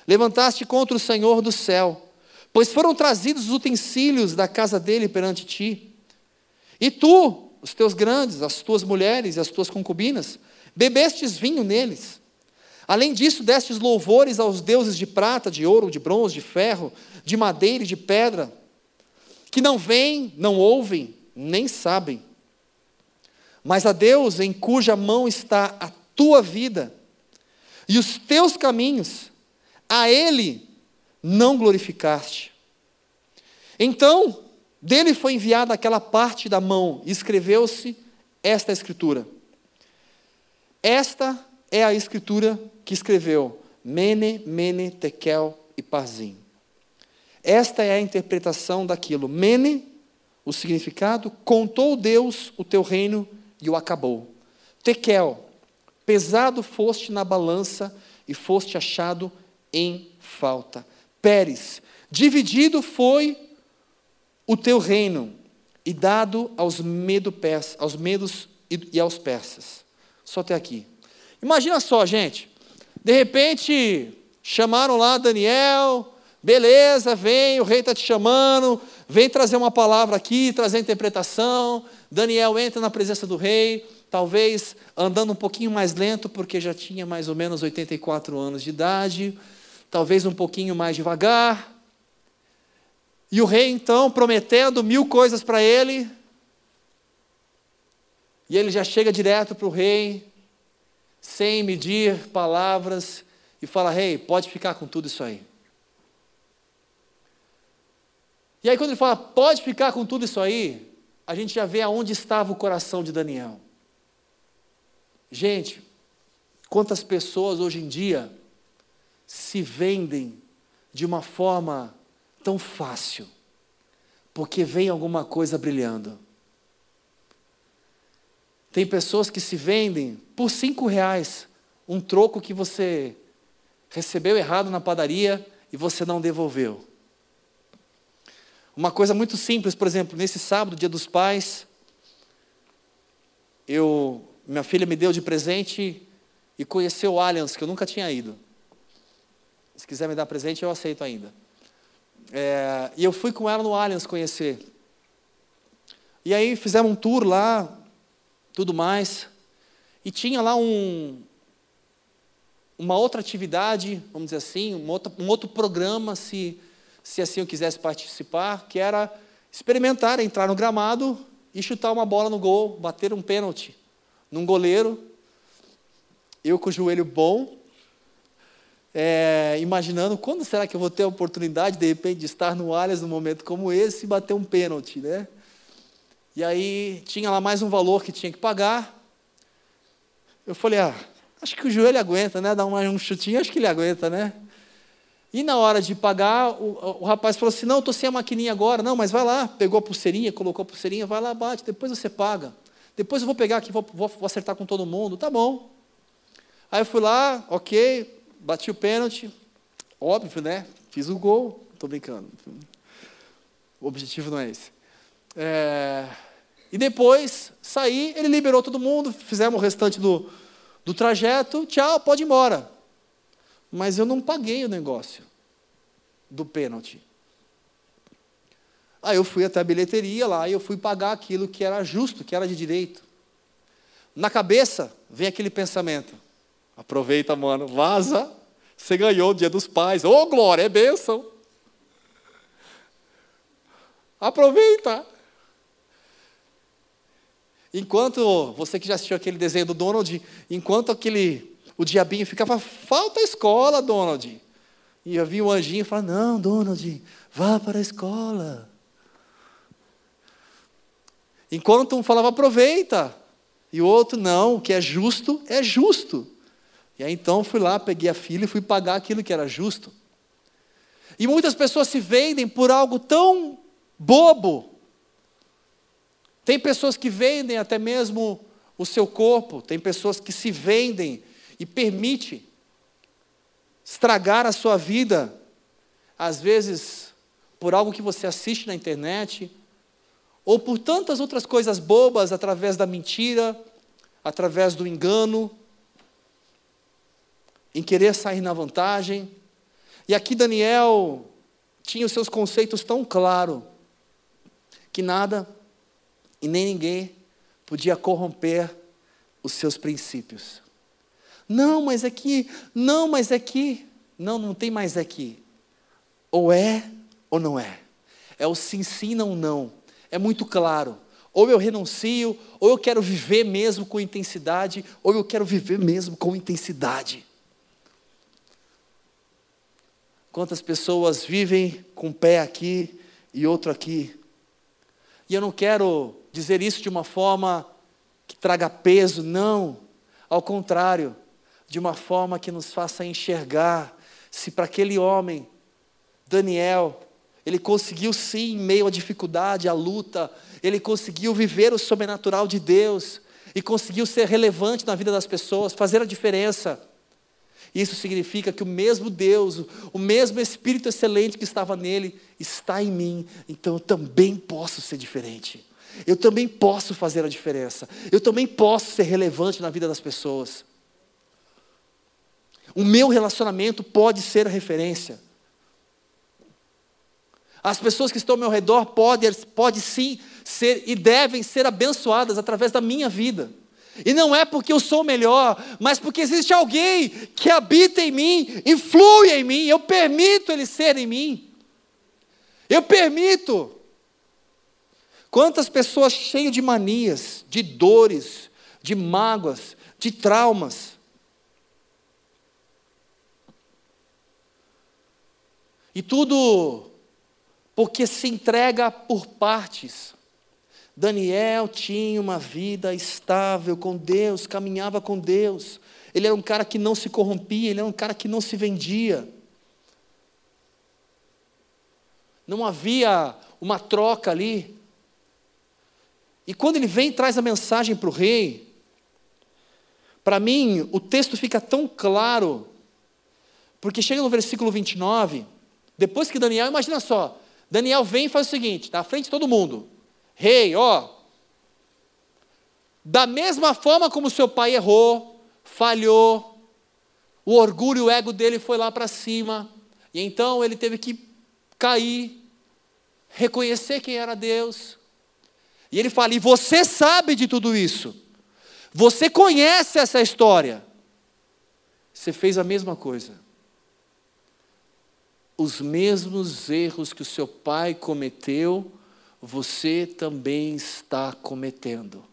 A: levantaste contra o Senhor do céu, pois foram trazidos os utensílios da casa dele perante ti. E tu, os teus grandes, as tuas mulheres e as tuas concubinas, bebestes vinho neles. Além disso, destes louvores aos deuses de prata, de ouro, de bronze, de ferro, de madeira e de pedra, que não veem, não ouvem, nem sabem. mas a Deus em cuja mão está a tua vida e os teus caminhos, a Ele não glorificaste. Então, dele foi enviada aquela parte da mão, e escreveu-se esta escritura. Esta é a escritura que escreveu Mene, Mene, Tekel e Parzim. Esta é a interpretação daquilo. Mene, o significado, contou Deus o teu reino e o acabou. Tekel, pesado foste na balança e foste achado em falta. Pérez, dividido foi o teu reino e dado aos, medo aos medos e aos persas. Só até aqui. Imagina só, gente. De repente, chamaram lá Daniel, beleza, vem, o rei está te chamando, vem trazer uma palavra aqui, trazer interpretação. Daniel entra na presença do rei, talvez andando um pouquinho mais lento, porque já tinha mais ou menos 84 anos de idade, talvez um pouquinho mais devagar. E o rei, então, prometendo mil coisas para ele, e ele já chega direto para o rei, sem medir palavras, e fala: Rei, pode ficar com tudo isso aí. E aí, quando ele fala, pode ficar com tudo isso aí, a gente já vê aonde estava o coração de Daniel. Gente, quantas pessoas hoje em dia se vendem de uma forma tão fácil, porque vem alguma coisa brilhando. Tem pessoas que se vendem por cinco reais, um troco que você recebeu errado na padaria e você não devolveu. Uma coisa muito simples, por exemplo, nesse sábado, dia dos pais, eu, minha filha me deu de presente e conheceu o Allianz, que eu nunca tinha ido. Se quiser me dar presente, eu aceito ainda. É, e eu fui com ela no Allianz conhecer. E aí fizemos um tour lá, tudo mais. E tinha lá um, uma outra atividade, vamos dizer assim, um outro, um outro programa, se, se assim eu quisesse participar, que era experimentar, entrar no gramado e chutar uma bola no gol, bater um pênalti num goleiro. Eu com o joelho bom, é, imaginando quando será que eu vou ter a oportunidade, de repente, de estar no Allianz num momento como esse e bater um pênalti, né? E aí tinha lá mais um valor que tinha que pagar. Eu falei, ah, acho que o joelho aguenta, né? Dá um chutinho, acho que ele aguenta, né? E na hora de pagar, o, o rapaz falou assim: Não, estou sem a maquininha agora. Não, mas vai lá. Pegou a pulseirinha, colocou a pulseirinha, vai lá, bate, depois você paga. Depois eu vou pegar aqui, vou, vou, vou acertar com todo mundo. Tá bom. Aí eu fui lá, ok, bati o pênalti, óbvio, né? Fiz o gol, estou brincando. O objetivo não é esse. É... E depois saí, ele liberou todo mundo, fizemos o restante do, do trajeto, tchau, pode ir embora. Mas eu não paguei o negócio do pênalti. Aí eu fui até a bilheteria lá e eu fui pagar aquilo que era justo, que era de direito. Na cabeça vem aquele pensamento: Aproveita, mano, vaza. Você ganhou o dia dos pais. Ô, oh, glória, é bênção. Aproveita. Enquanto, você que já assistiu aquele desenho do Donald, enquanto aquele, o diabinho ficava, falta a escola, Donald. E eu vi o anjinho falava, não, Donald, vá para a escola. Enquanto um falava, aproveita. E o outro, não, o que é justo, é justo. E aí então fui lá, peguei a filha e fui pagar aquilo que era justo. E muitas pessoas se vendem por algo tão bobo. Tem pessoas que vendem até mesmo o seu corpo, tem pessoas que se vendem e permite estragar a sua vida, às vezes por algo que você assiste na internet, ou por tantas outras coisas bobas através da mentira, através do engano, em querer sair na vantagem. E aqui Daniel tinha os seus conceitos tão claros que nada e nem ninguém podia corromper os seus princípios. Não, mas aqui, não, mas aqui, não, não tem mais aqui. Ou é ou não é. É o sim, sim, não, não. É muito claro. Ou eu renuncio, ou eu quero viver mesmo com intensidade, ou eu quero viver mesmo com intensidade. Quantas pessoas vivem com um pé aqui e outro aqui. E eu não quero dizer isso de uma forma que traga peso, não. Ao contrário, de uma forma que nos faça enxergar se para aquele homem, Daniel, ele conseguiu sim, em meio à dificuldade, à luta, ele conseguiu viver o sobrenatural de Deus e conseguiu ser relevante na vida das pessoas, fazer a diferença. Isso significa que o mesmo Deus, o mesmo Espírito excelente que estava nele, está em mim, então eu também posso ser diferente. Eu também posso fazer a diferença. Eu também posso ser relevante na vida das pessoas. O meu relacionamento pode ser a referência. As pessoas que estão ao meu redor podem, pode sim ser e devem ser abençoadas através da minha vida. E não é porque eu sou melhor, mas porque existe alguém que habita em mim, influi em mim, eu permito ele ser em mim. Eu permito. Quantas pessoas cheias de manias, de dores, de mágoas, de traumas. E tudo porque se entrega por partes. Daniel tinha uma vida estável com Deus, caminhava com Deus. Ele era um cara que não se corrompia, ele era um cara que não se vendia. Não havia uma troca ali. E quando ele vem e traz a mensagem para o rei, para mim o texto fica tão claro, porque chega no versículo 29, depois que Daniel, imagina só, Daniel vem e faz o seguinte, na frente de todo mundo: Rei, ó, da mesma forma como seu pai errou, falhou, o orgulho, o ego dele foi lá para cima, e então ele teve que cair, reconhecer quem era Deus. E ele fala: e você sabe de tudo isso, você conhece essa história. Você fez a mesma coisa os mesmos erros que o seu pai cometeu, você também está cometendo.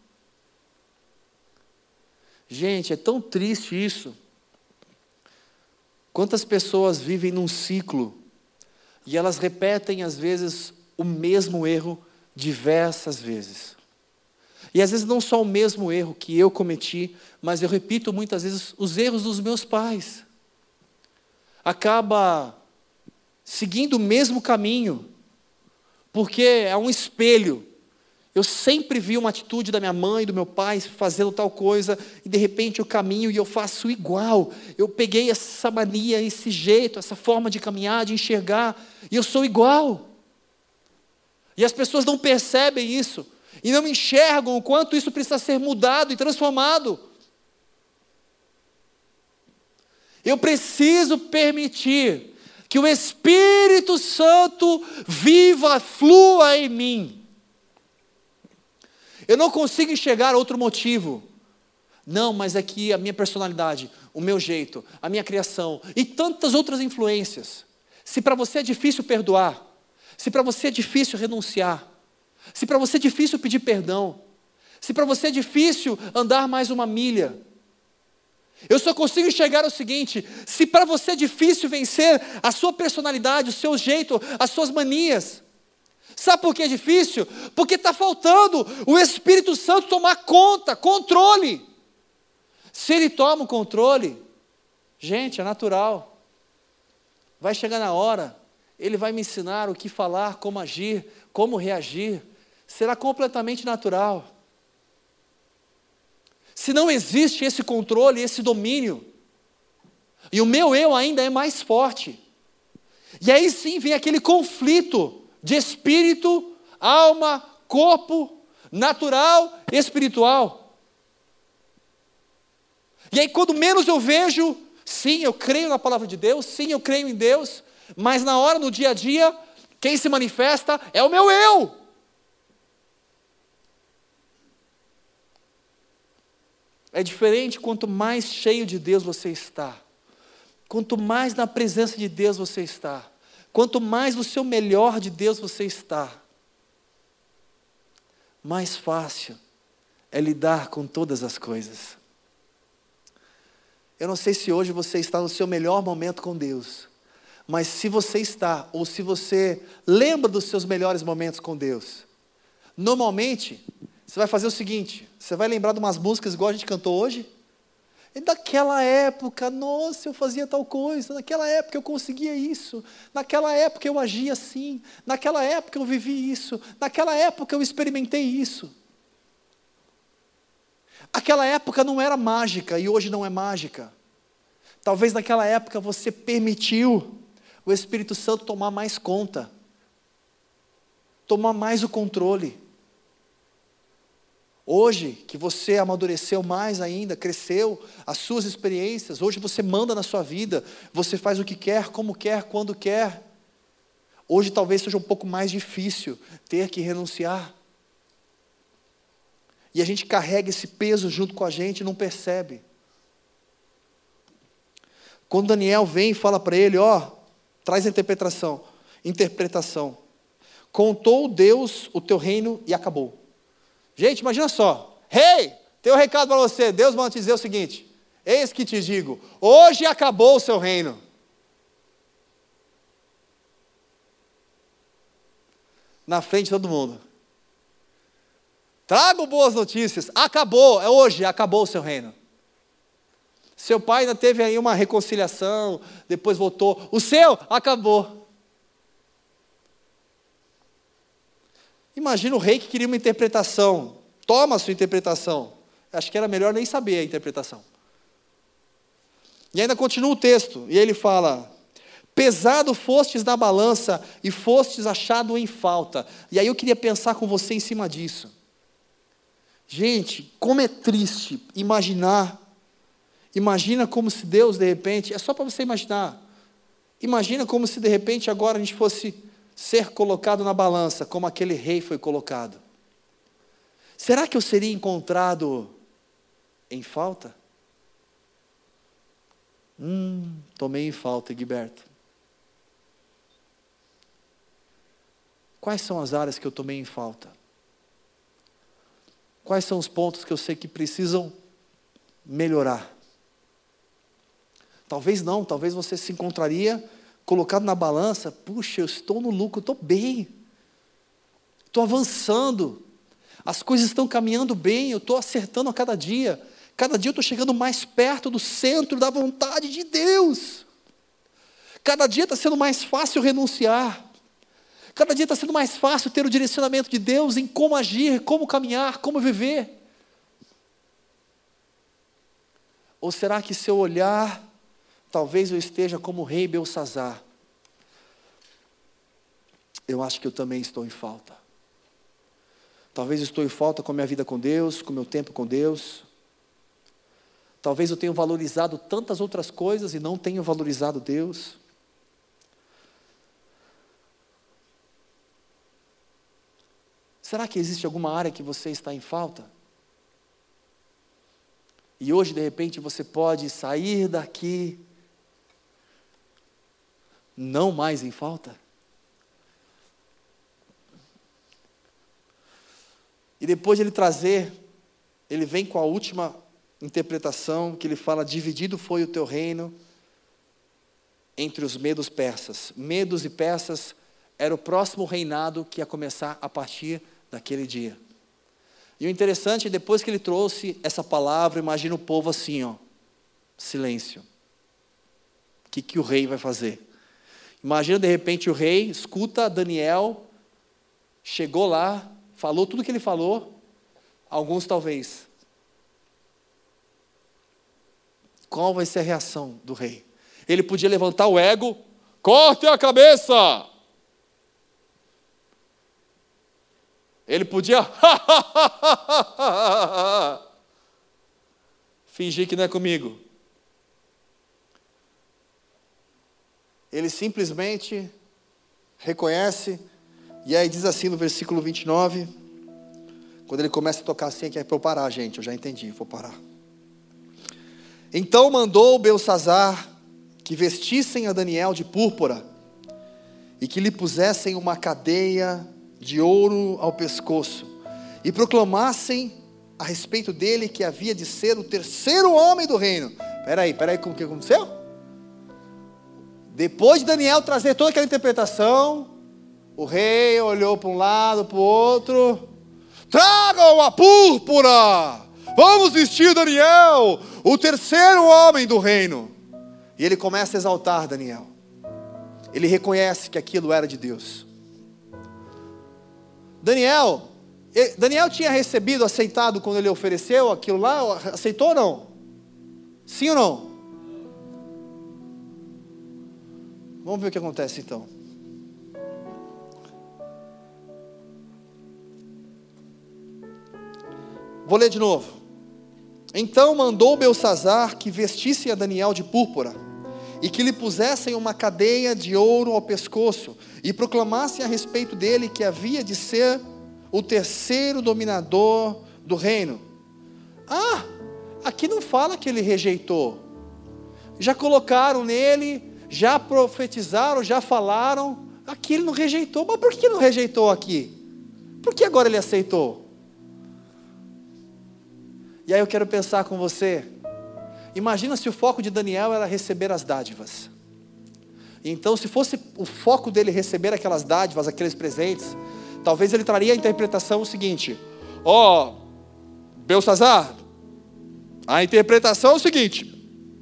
A: Gente, é tão triste isso. Quantas pessoas vivem num ciclo e elas repetem, às vezes, o mesmo erro diversas vezes. E às vezes não só o mesmo erro que eu cometi, mas eu repito muitas vezes os erros dos meus pais. Acaba seguindo o mesmo caminho, porque é um espelho. Eu sempre vi uma atitude da minha mãe, do meu pai, fazendo tal coisa, e de repente eu caminho e eu faço igual. Eu peguei essa mania, esse jeito, essa forma de caminhar, de enxergar, e eu sou igual. E as pessoas não percebem isso, e não enxergam o quanto isso precisa ser mudado e transformado. Eu preciso permitir que o Espírito Santo viva, flua em mim. Eu não consigo enxergar outro motivo. Não, mas é que a minha personalidade, o meu jeito, a minha criação e tantas outras influências. Se para você é difícil perdoar, se para você é difícil renunciar, se para você é difícil pedir perdão, se para você é difícil andar mais uma milha, eu só consigo enxergar o seguinte: se para você é difícil vencer a sua personalidade, o seu jeito, as suas manias, sabe por que é difícil? Porque está faltando o Espírito Santo tomar conta, controle. Se ele toma o controle, gente, é natural. Vai chegar na hora, ele vai me ensinar o que falar, como agir, como reagir. Será completamente natural. Se não existe esse controle, esse domínio, e o meu eu ainda é mais forte. E aí sim vem aquele conflito de espírito, alma, corpo, natural, espiritual. E aí, quando menos eu vejo, sim, eu creio na palavra de Deus, sim, eu creio em Deus, mas na hora, no dia a dia, quem se manifesta é o meu eu. É diferente quanto mais cheio de Deus você está. Quanto mais na presença de Deus você está. Quanto mais no seu melhor de Deus você está. mais fácil é lidar com todas as coisas. Eu não sei se hoje você está no seu melhor momento com Deus, mas se você está, ou se você lembra dos seus melhores momentos com Deus, normalmente você vai fazer o seguinte: você vai lembrar de umas músicas igual a gente cantou hoje? E daquela época, nossa, eu fazia tal coisa, naquela época eu conseguia isso, naquela época eu agia assim, naquela época eu vivi isso, naquela época eu experimentei isso. Aquela época não era mágica e hoje não é mágica. Talvez naquela época você permitiu o Espírito Santo tomar mais conta, tomar mais o controle. Hoje, que você amadureceu mais ainda, cresceu, as suas experiências, hoje você manda na sua vida, você faz o que quer, como quer, quando quer. Hoje talvez seja um pouco mais difícil ter que renunciar. E a gente carrega esse peso junto com a gente e não percebe. Quando Daniel vem e fala para ele, ó, traz a interpretação, interpretação. Contou Deus o teu reino e acabou. Gente, imagina só. Rei, hey, tem um recado para você. Deus manda te dizer o seguinte: Eis que te digo, hoje acabou o seu reino. Na frente de todo mundo. Trago boas notícias. Acabou, é hoje, acabou o seu reino. Seu pai ainda teve aí uma reconciliação, depois voltou. O seu acabou. Imagina o rei que queria uma interpretação. Toma a sua interpretação. Acho que era melhor nem saber a interpretação. E ainda continua o texto, e ele fala: Pesado fostes na balança e fostes achado em falta. E aí eu queria pensar com você em cima disso. Gente, como é triste imaginar. Imagina como se Deus, de repente, é só para você imaginar. Imagina como se de repente agora a gente fosse ser colocado na balança como aquele rei foi colocado. Será que eu seria encontrado em falta? Hum, tomei em falta, Egberto. Quais são as áreas que eu tomei em falta? Quais são os pontos que eu sei que precisam melhorar? Talvez não, talvez você se encontraria colocado na balança, puxa, eu estou no lucro, estou bem, estou avançando, as coisas estão caminhando bem, eu estou acertando a cada dia, cada dia eu estou chegando mais perto do centro da vontade de Deus, cada dia está sendo mais fácil renunciar, cada dia está sendo mais fácil ter o direcionamento de Deus em como agir, como caminhar, como viver. Ou será que seu olhar Talvez eu esteja como o rei Belsazar. Eu acho que eu também estou em falta. Talvez eu estou em falta com a minha vida com Deus, com o meu tempo com Deus. Talvez eu tenha valorizado tantas outras coisas e não tenha valorizado Deus. Será que existe alguma área que você está em falta? E hoje, de repente, você pode sair daqui não mais em falta? E depois de ele trazer, ele vem com a última interpretação, que ele fala: dividido foi o teu reino entre os medos persas. Medos e persas era o próximo reinado que ia começar a partir daquele dia. E o interessante, depois que ele trouxe essa palavra, imagina o povo assim, ó, silêncio. O que, que o rei vai fazer? Imagina de repente o rei escuta Daniel, chegou lá, falou tudo o que ele falou, alguns talvez. Qual vai ser a reação do rei? Ele podia levantar o ego, corte a cabeça. Ele podia fingir que não é comigo. Ele simplesmente reconhece, e aí diz assim no versículo 29, quando ele começa a tocar assim, é que é para eu parar, gente, eu já entendi, vou parar. Então mandou Belsazar que vestissem a Daniel de púrpura e que lhe pusessem uma cadeia de ouro ao pescoço e proclamassem a respeito dele que havia de ser o terceiro homem do reino. Peraí, peraí, o que aconteceu? Depois de Daniel trazer toda aquela interpretação, o rei olhou para um lado, para o outro. Tragam a púrpura! Vamos vestir Daniel, o terceiro homem do reino. E ele começa a exaltar Daniel. Ele reconhece que aquilo era de Deus. Daniel, Daniel tinha recebido, aceitado quando ele ofereceu aquilo lá, aceitou ou não? Sim ou não? Vamos ver o que acontece então. Vou ler de novo. Então mandou Belsazar que vestisse a Daniel de púrpura e que lhe pusessem uma cadeia de ouro ao pescoço e proclamassem a respeito dele que havia de ser o terceiro dominador do reino. Ah, aqui não fala que ele rejeitou. Já colocaram nele, já profetizaram, já falaram. Aqui ele não rejeitou. Mas por que não rejeitou aqui? Por que agora ele aceitou? E aí eu quero pensar com você. Imagina se o foco de Daniel era receber as dádivas. Então, se fosse o foco dele receber aquelas dádivas, aqueles presentes, talvez ele traria a interpretação o seguinte: Ó, oh, Belsazar, a interpretação é o seguinte: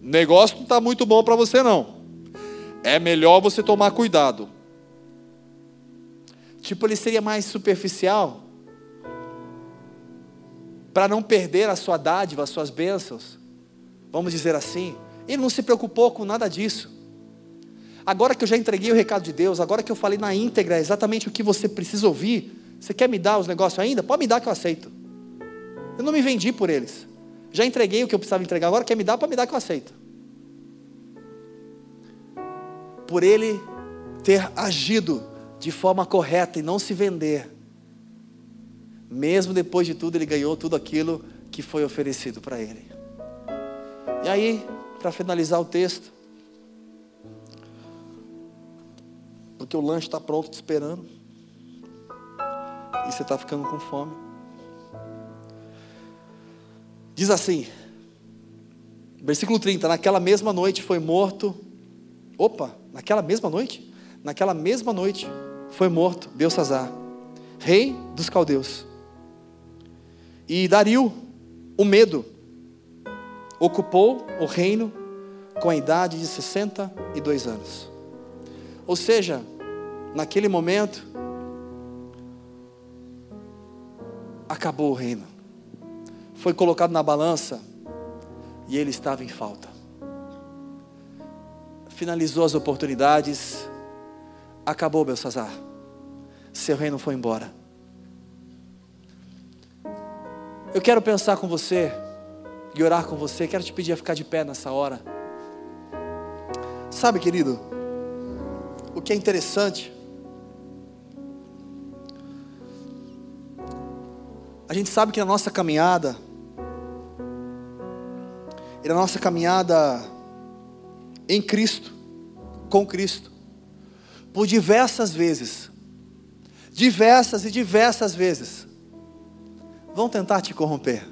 A: negócio não está muito bom para você, não. É melhor você tomar cuidado. Tipo, ele seria mais superficial, para não perder a sua dádiva, as suas bênçãos, vamos dizer assim. Ele não se preocupou com nada disso. Agora que eu já entreguei o recado de Deus, agora que eu falei na íntegra exatamente o que você precisa ouvir, você quer me dar os negócios ainda? Pode me dar que eu aceito. Eu não me vendi por eles. Já entreguei o que eu precisava entregar, agora quer me dar? Pode me dar que eu aceito. Por ele ter agido de forma correta e não se vender, mesmo depois de tudo, ele ganhou tudo aquilo que foi oferecido para ele. E aí, para finalizar o texto, porque o lanche está pronto te esperando, e você está ficando com fome. Diz assim, versículo 30: Naquela mesma noite foi morto. Opa, naquela mesma noite? Naquela mesma noite foi morto Belsazar, rei dos caldeus. E Dario, o medo, ocupou o reino com a idade de 62 anos. Ou seja, naquele momento, acabou o reino. Foi colocado na balança e ele estava em falta. Finalizou as oportunidades, acabou Belsazar. Seu reino foi embora. Eu quero pensar com você e orar com você. Quero te pedir a ficar de pé nessa hora. Sabe, querido, o que é interessante, a gente sabe que na nossa caminhada, e na nossa caminhada em Cristo, com Cristo, por diversas vezes, diversas e diversas vezes, vão tentar te corromper.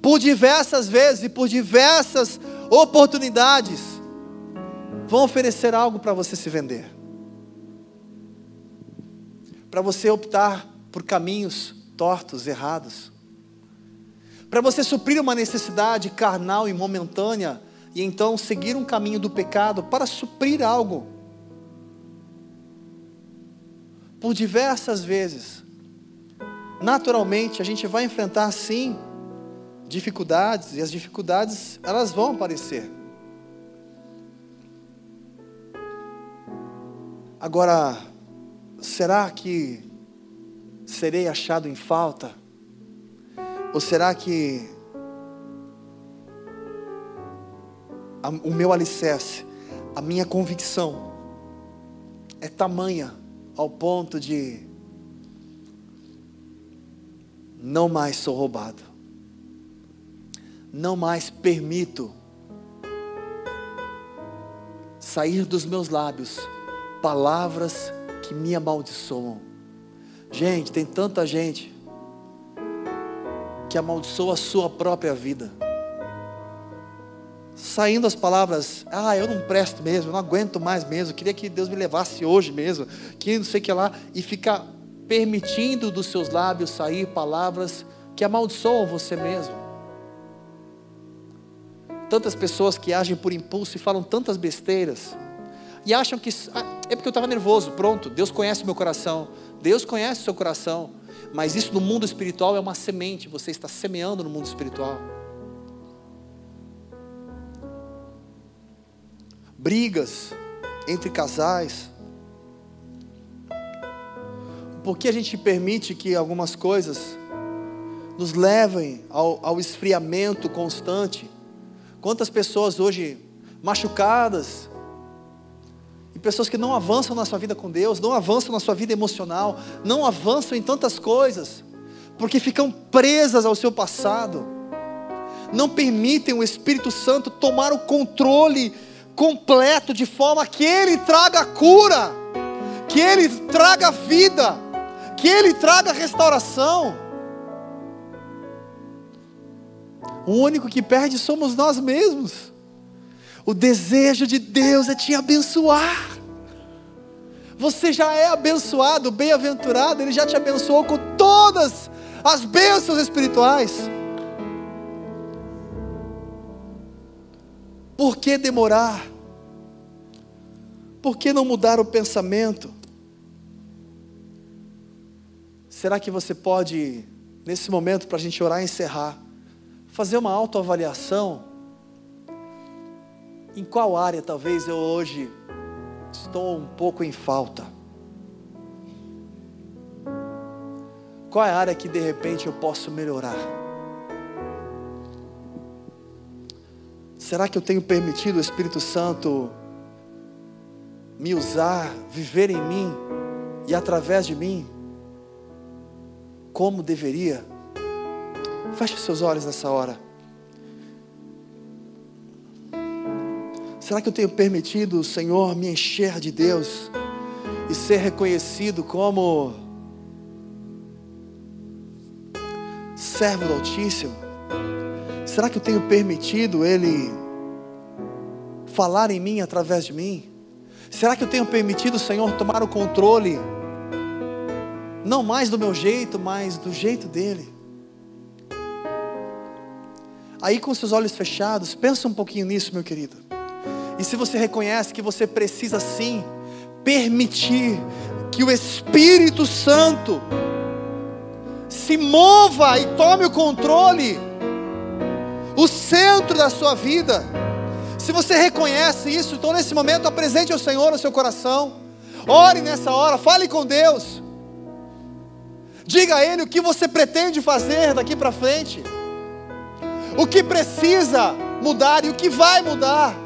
A: Por diversas vezes e por diversas oportunidades, vão oferecer algo para você se vender. Para você optar por caminhos tortos, errados. Para você suprir uma necessidade carnal e momentânea e então seguir um caminho do pecado para suprir algo. Por diversas vezes, naturalmente a gente vai enfrentar sim dificuldades e as dificuldades elas vão aparecer. Agora, será que serei achado em falta? Ou será que o meu alicerce, a minha convicção é tamanha ao ponto de não mais sou roubado. Não mais permito sair dos meus lábios palavras que me amaldiçoam. Gente, tem tanta gente que amaldiçoa a sua própria vida. Saindo as palavras, ah, eu não presto mesmo, eu não aguento mais mesmo, queria que Deus me levasse hoje mesmo, que não sei o que lá, e fica permitindo dos seus lábios sair palavras que amaldiçoam você mesmo. Tantas pessoas que agem por impulso e falam tantas besteiras, e acham que ah, é porque eu estava nervoso, pronto, Deus conhece o meu coração, Deus conhece o seu coração, mas isso no mundo espiritual é uma semente, você está semeando no mundo espiritual. Brigas entre casais. Por que a gente permite que algumas coisas nos levem ao, ao esfriamento constante? Quantas pessoas hoje machucadas, e pessoas que não avançam na sua vida com Deus, não avançam na sua vida emocional, não avançam em tantas coisas, porque ficam presas ao seu passado, não permitem o Espírito Santo tomar o controle completo, de forma que Ele traga cura, que Ele traga vida, que Ele traga restauração. O único que perde somos nós mesmos. O desejo de Deus é te abençoar. Você já é abençoado, bem-aventurado, Ele já te abençoou com todas as bênçãos espirituais. Por que demorar? Por que não mudar o pensamento? Será que você pode, nesse momento, para a gente orar e encerrar, fazer uma autoavaliação? Em qual área talvez eu hoje estou um pouco em falta? Qual é a área que de repente eu posso melhorar? Será que eu tenho permitido o Espírito Santo me usar, viver em mim e através de mim como deveria? Feche seus olhos nessa hora. Será que eu tenho permitido o Senhor me encher de Deus e ser reconhecido como servo do Altíssimo? Será que eu tenho permitido Ele falar em mim através de mim? Será que eu tenho permitido o Senhor tomar o controle? Não mais do meu jeito, mas do jeito dele. Aí com seus olhos fechados, pensa um pouquinho nisso, meu querido. E se você reconhece que você precisa sim permitir que o Espírito Santo se mova e tome o controle, o centro da sua vida. Se você reconhece isso, então nesse momento apresente ao Senhor no seu coração. Ore nessa hora, fale com Deus. Diga a Ele o que você pretende fazer daqui para frente. O que precisa mudar e o que vai mudar.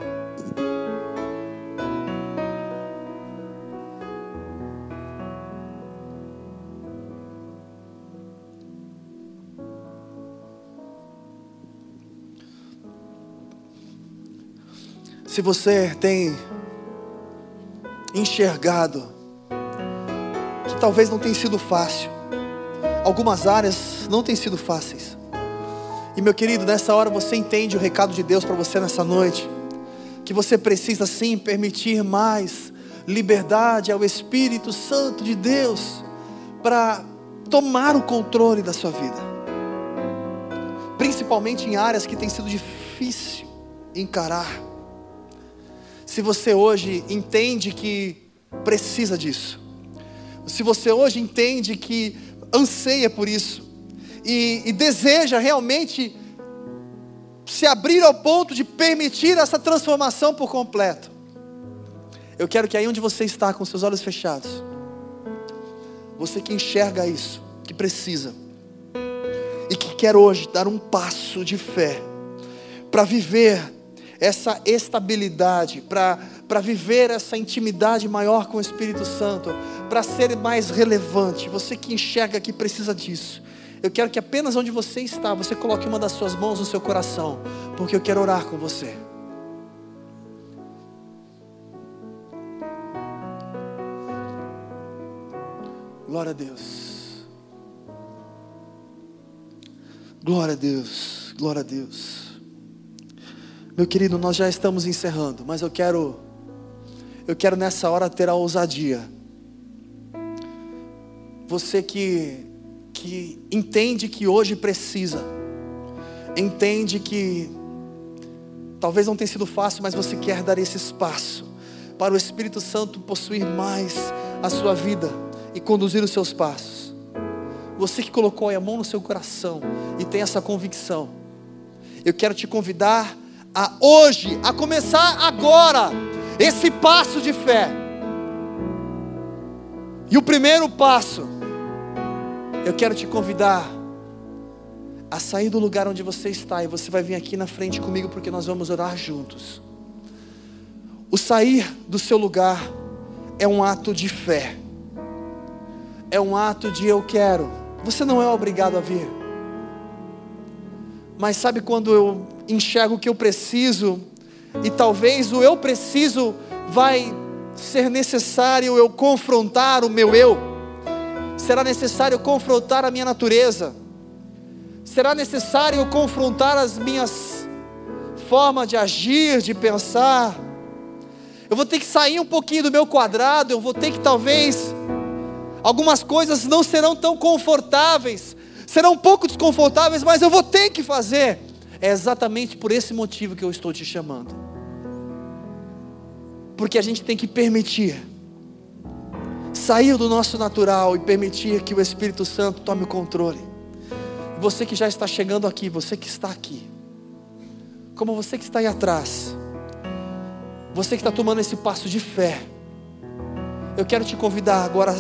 A: Se você tem enxergado que talvez não tenha sido fácil, algumas áreas não têm sido fáceis. E meu querido, nessa hora você entende o recado de Deus para você nessa noite, que você precisa sim permitir mais liberdade ao Espírito Santo de Deus para tomar o controle da sua vida. Principalmente em áreas que tem sido difícil encarar se você hoje entende que precisa disso, se você hoje entende que anseia por isso, e, e deseja realmente se abrir ao ponto de permitir essa transformação por completo, eu quero que aí onde você está, com seus olhos fechados, você que enxerga isso, que precisa, e que quer hoje dar um passo de fé, para viver essa estabilidade, para viver essa intimidade maior com o Espírito Santo, para ser mais relevante. Você que enxerga que precisa disso. Eu quero que apenas onde você está, você coloque uma das suas mãos no seu coração, porque eu quero orar com você. Glória a Deus. Glória a Deus, glória a Deus. Meu querido, nós já estamos encerrando, mas eu quero, eu quero nessa hora ter a ousadia. Você que, que entende que hoje precisa, entende que talvez não tenha sido fácil, mas você quer dar esse espaço para o Espírito Santo possuir mais a sua vida e conduzir os seus passos. Você que colocou a mão no seu coração e tem essa convicção, eu quero te convidar a hoje, a começar agora, esse passo de fé. E o primeiro passo, eu quero te convidar a sair do lugar onde você está e você vai vir aqui na frente comigo porque nós vamos orar juntos. O sair do seu lugar é um ato de fé, é um ato de eu quero. Você não é obrigado a vir, mas sabe quando eu enxergo o que eu preciso, e talvez o eu preciso vai ser necessário eu confrontar o meu eu, será necessário confrontar a minha natureza, será necessário confrontar as minhas formas de agir, de pensar. Eu vou ter que sair um pouquinho do meu quadrado, eu vou ter que talvez algumas coisas não serão tão confortáveis, serão um pouco desconfortáveis, mas eu vou ter que fazer. É exatamente por esse motivo que eu estou te chamando. Porque a gente tem que permitir sair do nosso natural e permitir que o Espírito Santo tome o controle. Você que já está chegando aqui, você que está aqui, como você que está aí atrás, você que está tomando esse passo de fé, eu quero te convidar agora,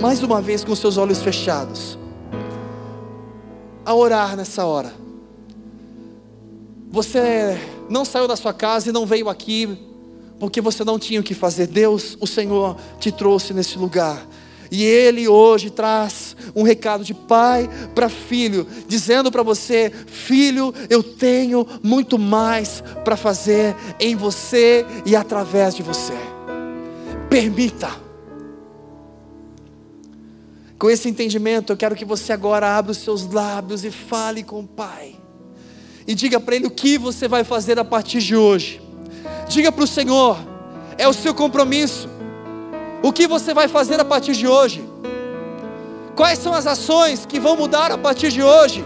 A: mais uma vez, com seus olhos fechados, a orar nessa hora. Você não saiu da sua casa e não veio aqui porque você não tinha o que fazer. Deus, o Senhor, te trouxe nesse lugar. E Ele hoje traz um recado de pai para filho, dizendo para você: Filho, eu tenho muito mais para fazer em você e através de você. Permita. Com esse entendimento, eu quero que você agora abra os seus lábios e fale com o Pai e diga para Ele o que você vai fazer a partir de hoje. Diga para o Senhor, é o seu compromisso. O que você vai fazer a partir de hoje? Quais são as ações que vão mudar a partir de hoje?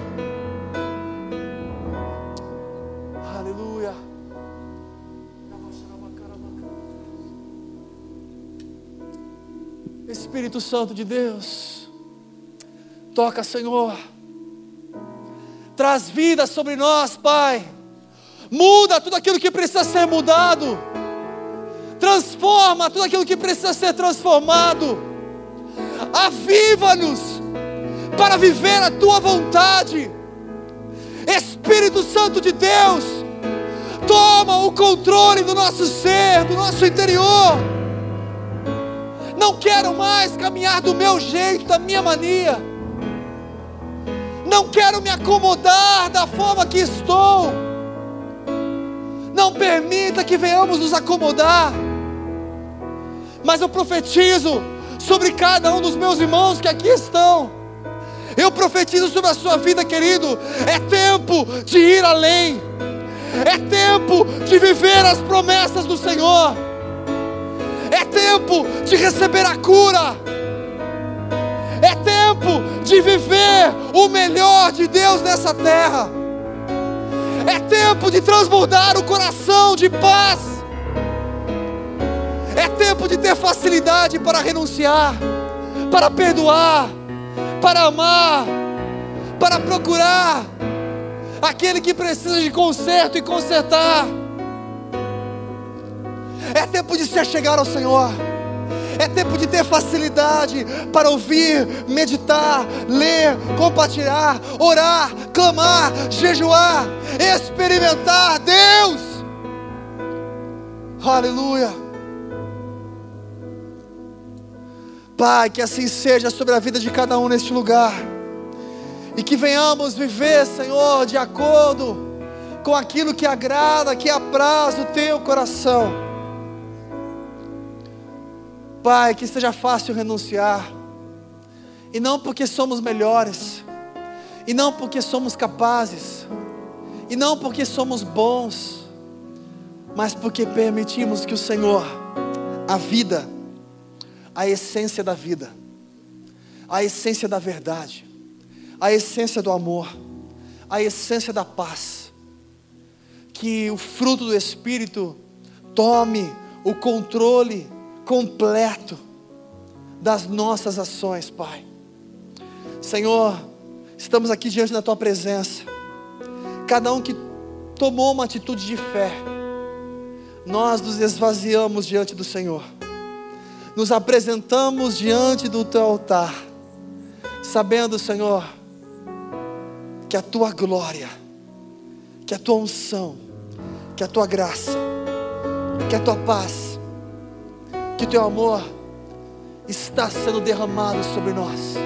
A: Aleluia. Espírito Santo de Deus, toca, Senhor Traz vida sobre nós, Pai. Muda tudo aquilo que precisa ser mudado. Transforma tudo aquilo que precisa ser transformado. Aviva-nos para viver a tua vontade. Espírito Santo de Deus, toma o controle do nosso ser, do nosso interior. Não quero mais caminhar do meu jeito, da minha mania não quero me acomodar da forma que estou. Não permita que venhamos nos acomodar. Mas eu profetizo sobre cada um dos meus irmãos que aqui estão. Eu profetizo sobre a sua vida, querido. É tempo de ir além. É tempo de viver as promessas do Senhor. É tempo de receber a cura. É tempo de viver o melhor de Deus nessa terra. É tempo de transbordar o coração de paz. É tempo de ter facilidade para renunciar, para perdoar, para amar, para procurar aquele que precisa de conserto e consertar. É tempo de se chegar ao Senhor é tempo de ter facilidade para ouvir, meditar, ler, compartilhar, orar, clamar, jejuar, experimentar Deus. Aleluia. Pai, que assim seja sobre a vida de cada um neste lugar. E que venhamos viver, Senhor, de acordo com aquilo que agrada, que apraz o teu coração. Pai, que seja fácil renunciar, e não porque somos melhores, e não porque somos capazes, e não porque somos bons, mas porque permitimos que o Senhor, a vida, a essência da vida, a essência da verdade, a essência do amor, a essência da paz, que o fruto do Espírito tome o controle completo das nossas ações, Pai. Senhor, estamos aqui diante da Tua presença, cada um que tomou uma atitude de fé, nós nos esvaziamos diante do Senhor, nos apresentamos diante do Teu altar, sabendo, Senhor, que a Tua glória, que a Tua unção, que a Tua graça, que a Tua paz, que Teu amor está sendo derramado sobre nós.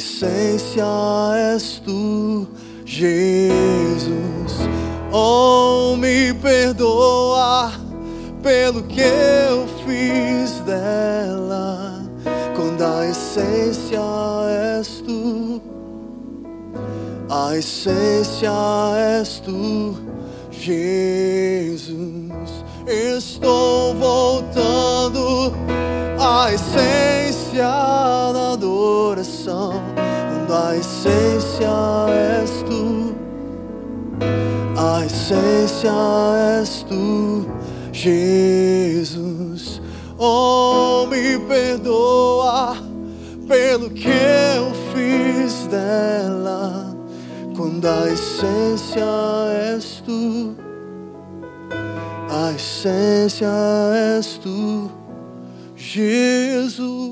A: Essência és tu, Jesus. Oh, me perdoa pelo que eu fiz dela, quando a essência és tu. A essência és tu, Jesus. Estou voltando à essência da adoração, quando a essência és tu. A essência és tu, Jesus. Oh, me perdoa pelo que eu fiz dela quando a essência és tu, a essência és tu, Jesus.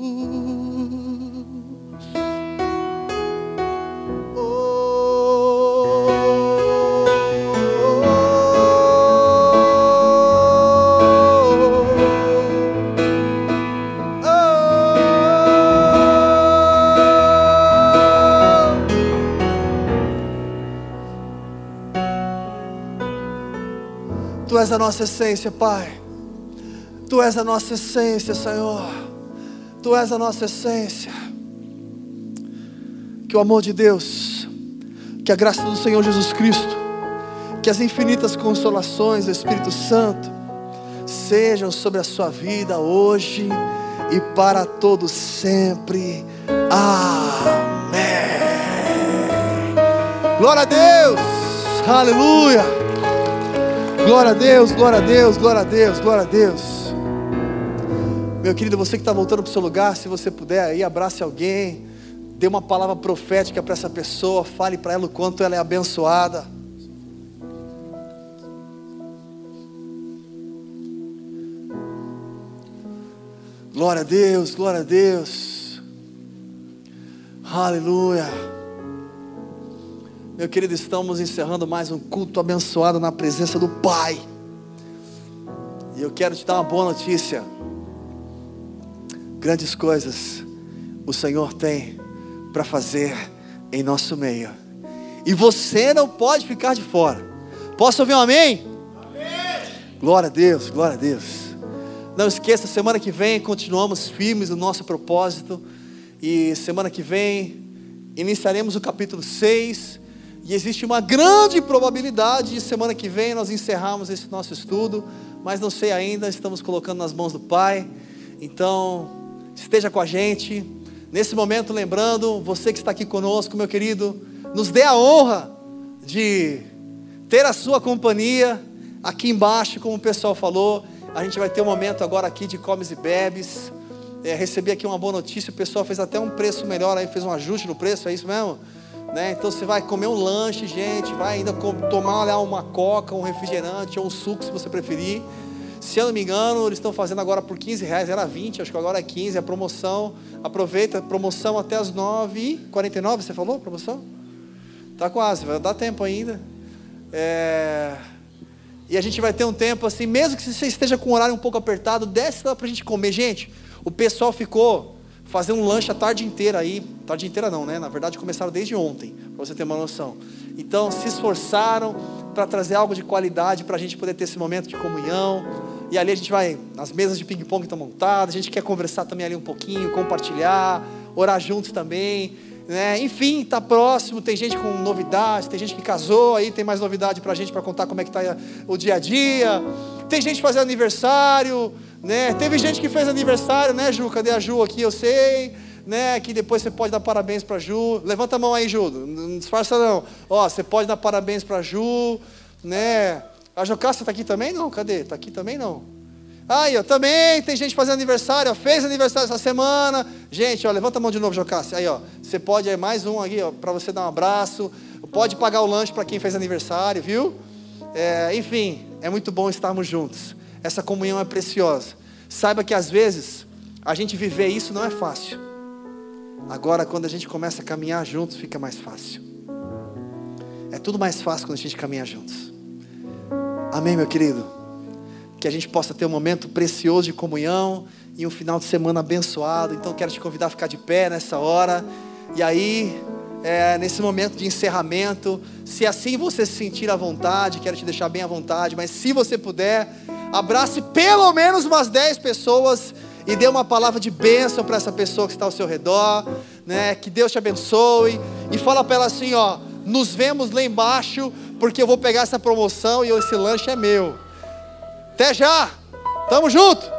A: És a nossa essência, Pai. Tu és a nossa essência, Senhor. Tu és a nossa essência. Que o amor de Deus, que a graça do Senhor Jesus Cristo, que as infinitas consolações do Espírito Santo sejam sobre a sua vida hoje e para todos sempre. Amém. Glória a Deus. Aleluia. Glória a Deus, glória a Deus, glória a Deus, glória a Deus. Meu querido, você que está voltando para o seu lugar, se você puder aí, abrace alguém, dê uma palavra profética para essa pessoa, fale para ela o quanto ela é abençoada. Glória a Deus, glória a Deus. Aleluia. Meu querido, estamos encerrando mais um culto abençoado na presença do Pai. E eu quero te dar uma boa notícia. Grandes coisas o Senhor tem para fazer em nosso meio. E você não pode ficar de fora. Posso ouvir um amém? amém? Glória a Deus, glória a Deus. Não esqueça, semana que vem continuamos firmes no nosso propósito. E semana que vem iniciaremos o capítulo 6. E existe uma grande probabilidade de semana que vem nós encerrarmos esse nosso estudo. Mas não sei ainda, estamos colocando nas mãos do Pai. Então, esteja com a gente. Nesse momento, lembrando, você que está aqui conosco, meu querido, nos dê a honra de ter a sua companhia aqui embaixo, como o pessoal falou. A gente vai ter um momento agora aqui de comes e bebes. É, recebi aqui uma boa notícia, o pessoal fez até um preço melhor aí, fez um ajuste no preço, é isso mesmo? Né? Então você vai comer um lanche, gente, vai ainda tomar lá uma coca, um refrigerante ou um suco, se você preferir. Se eu não me engano, eles estão fazendo agora por 15 reais, era 20, acho que agora é 15, a promoção. Aproveita, promoção até as 9h49, você falou promoção? Tá quase, vai dar tempo ainda. É... E a gente vai ter um tempo assim, mesmo que você esteja com o horário um pouco apertado, desce lá para a gente comer. Gente, o pessoal ficou fazendo um lanche a tarde inteira aí. Tarde inteira não, né? Na verdade começaram desde ontem, para você ter uma noção. Então se esforçaram para trazer algo de qualidade para a gente poder ter esse momento de comunhão. E ali a gente vai, as mesas de ping-pong estão montadas, a gente quer conversar também ali um pouquinho, compartilhar, orar juntos também. Né? Enfim, está próximo, tem gente com novidades, tem gente que casou, aí tem mais novidade para a gente para contar como é que está o dia a dia. Tem gente fazendo aniversário, né? Teve gente que fez aniversário, né, Ju? Cadê a Ju aqui? Eu sei, né? Que depois você pode dar parabéns para Ju. Levanta a mão aí, Ju. Não disfarça não. Ó, você pode dar parabéns para Ju, né? A Jocasta está aqui também? Não, cadê? Está aqui também não? Aí, ó, também tem gente fazendo aniversário, ó, fez aniversário essa semana. Gente, ó, levanta a mão de novo, Jocassi. Aí, ó, você pode, aí, mais um aqui, ó, para você dar um abraço. Pode pagar o lanche para quem fez aniversário, viu? É, enfim, é muito bom estarmos juntos. Essa comunhão é preciosa. Saiba que às vezes a gente viver isso não é fácil. Agora, quando a gente começa a caminhar juntos, fica mais fácil. É tudo mais fácil quando a gente caminha juntos. Amém, meu querido? que a gente possa ter um momento precioso de comunhão e um final de semana abençoado. Então quero te convidar a ficar de pé nessa hora. E aí, é, nesse momento de encerramento, se assim você se sentir à vontade, quero te deixar bem à vontade, mas se você puder, abrace pelo menos umas 10 pessoas e dê uma palavra de bênção para essa pessoa que está ao seu redor, né? Que Deus te abençoe e fala para ela assim, ó, nos vemos lá embaixo, porque eu vou pegar essa promoção e esse lanche é meu. Até já. Tamo junto.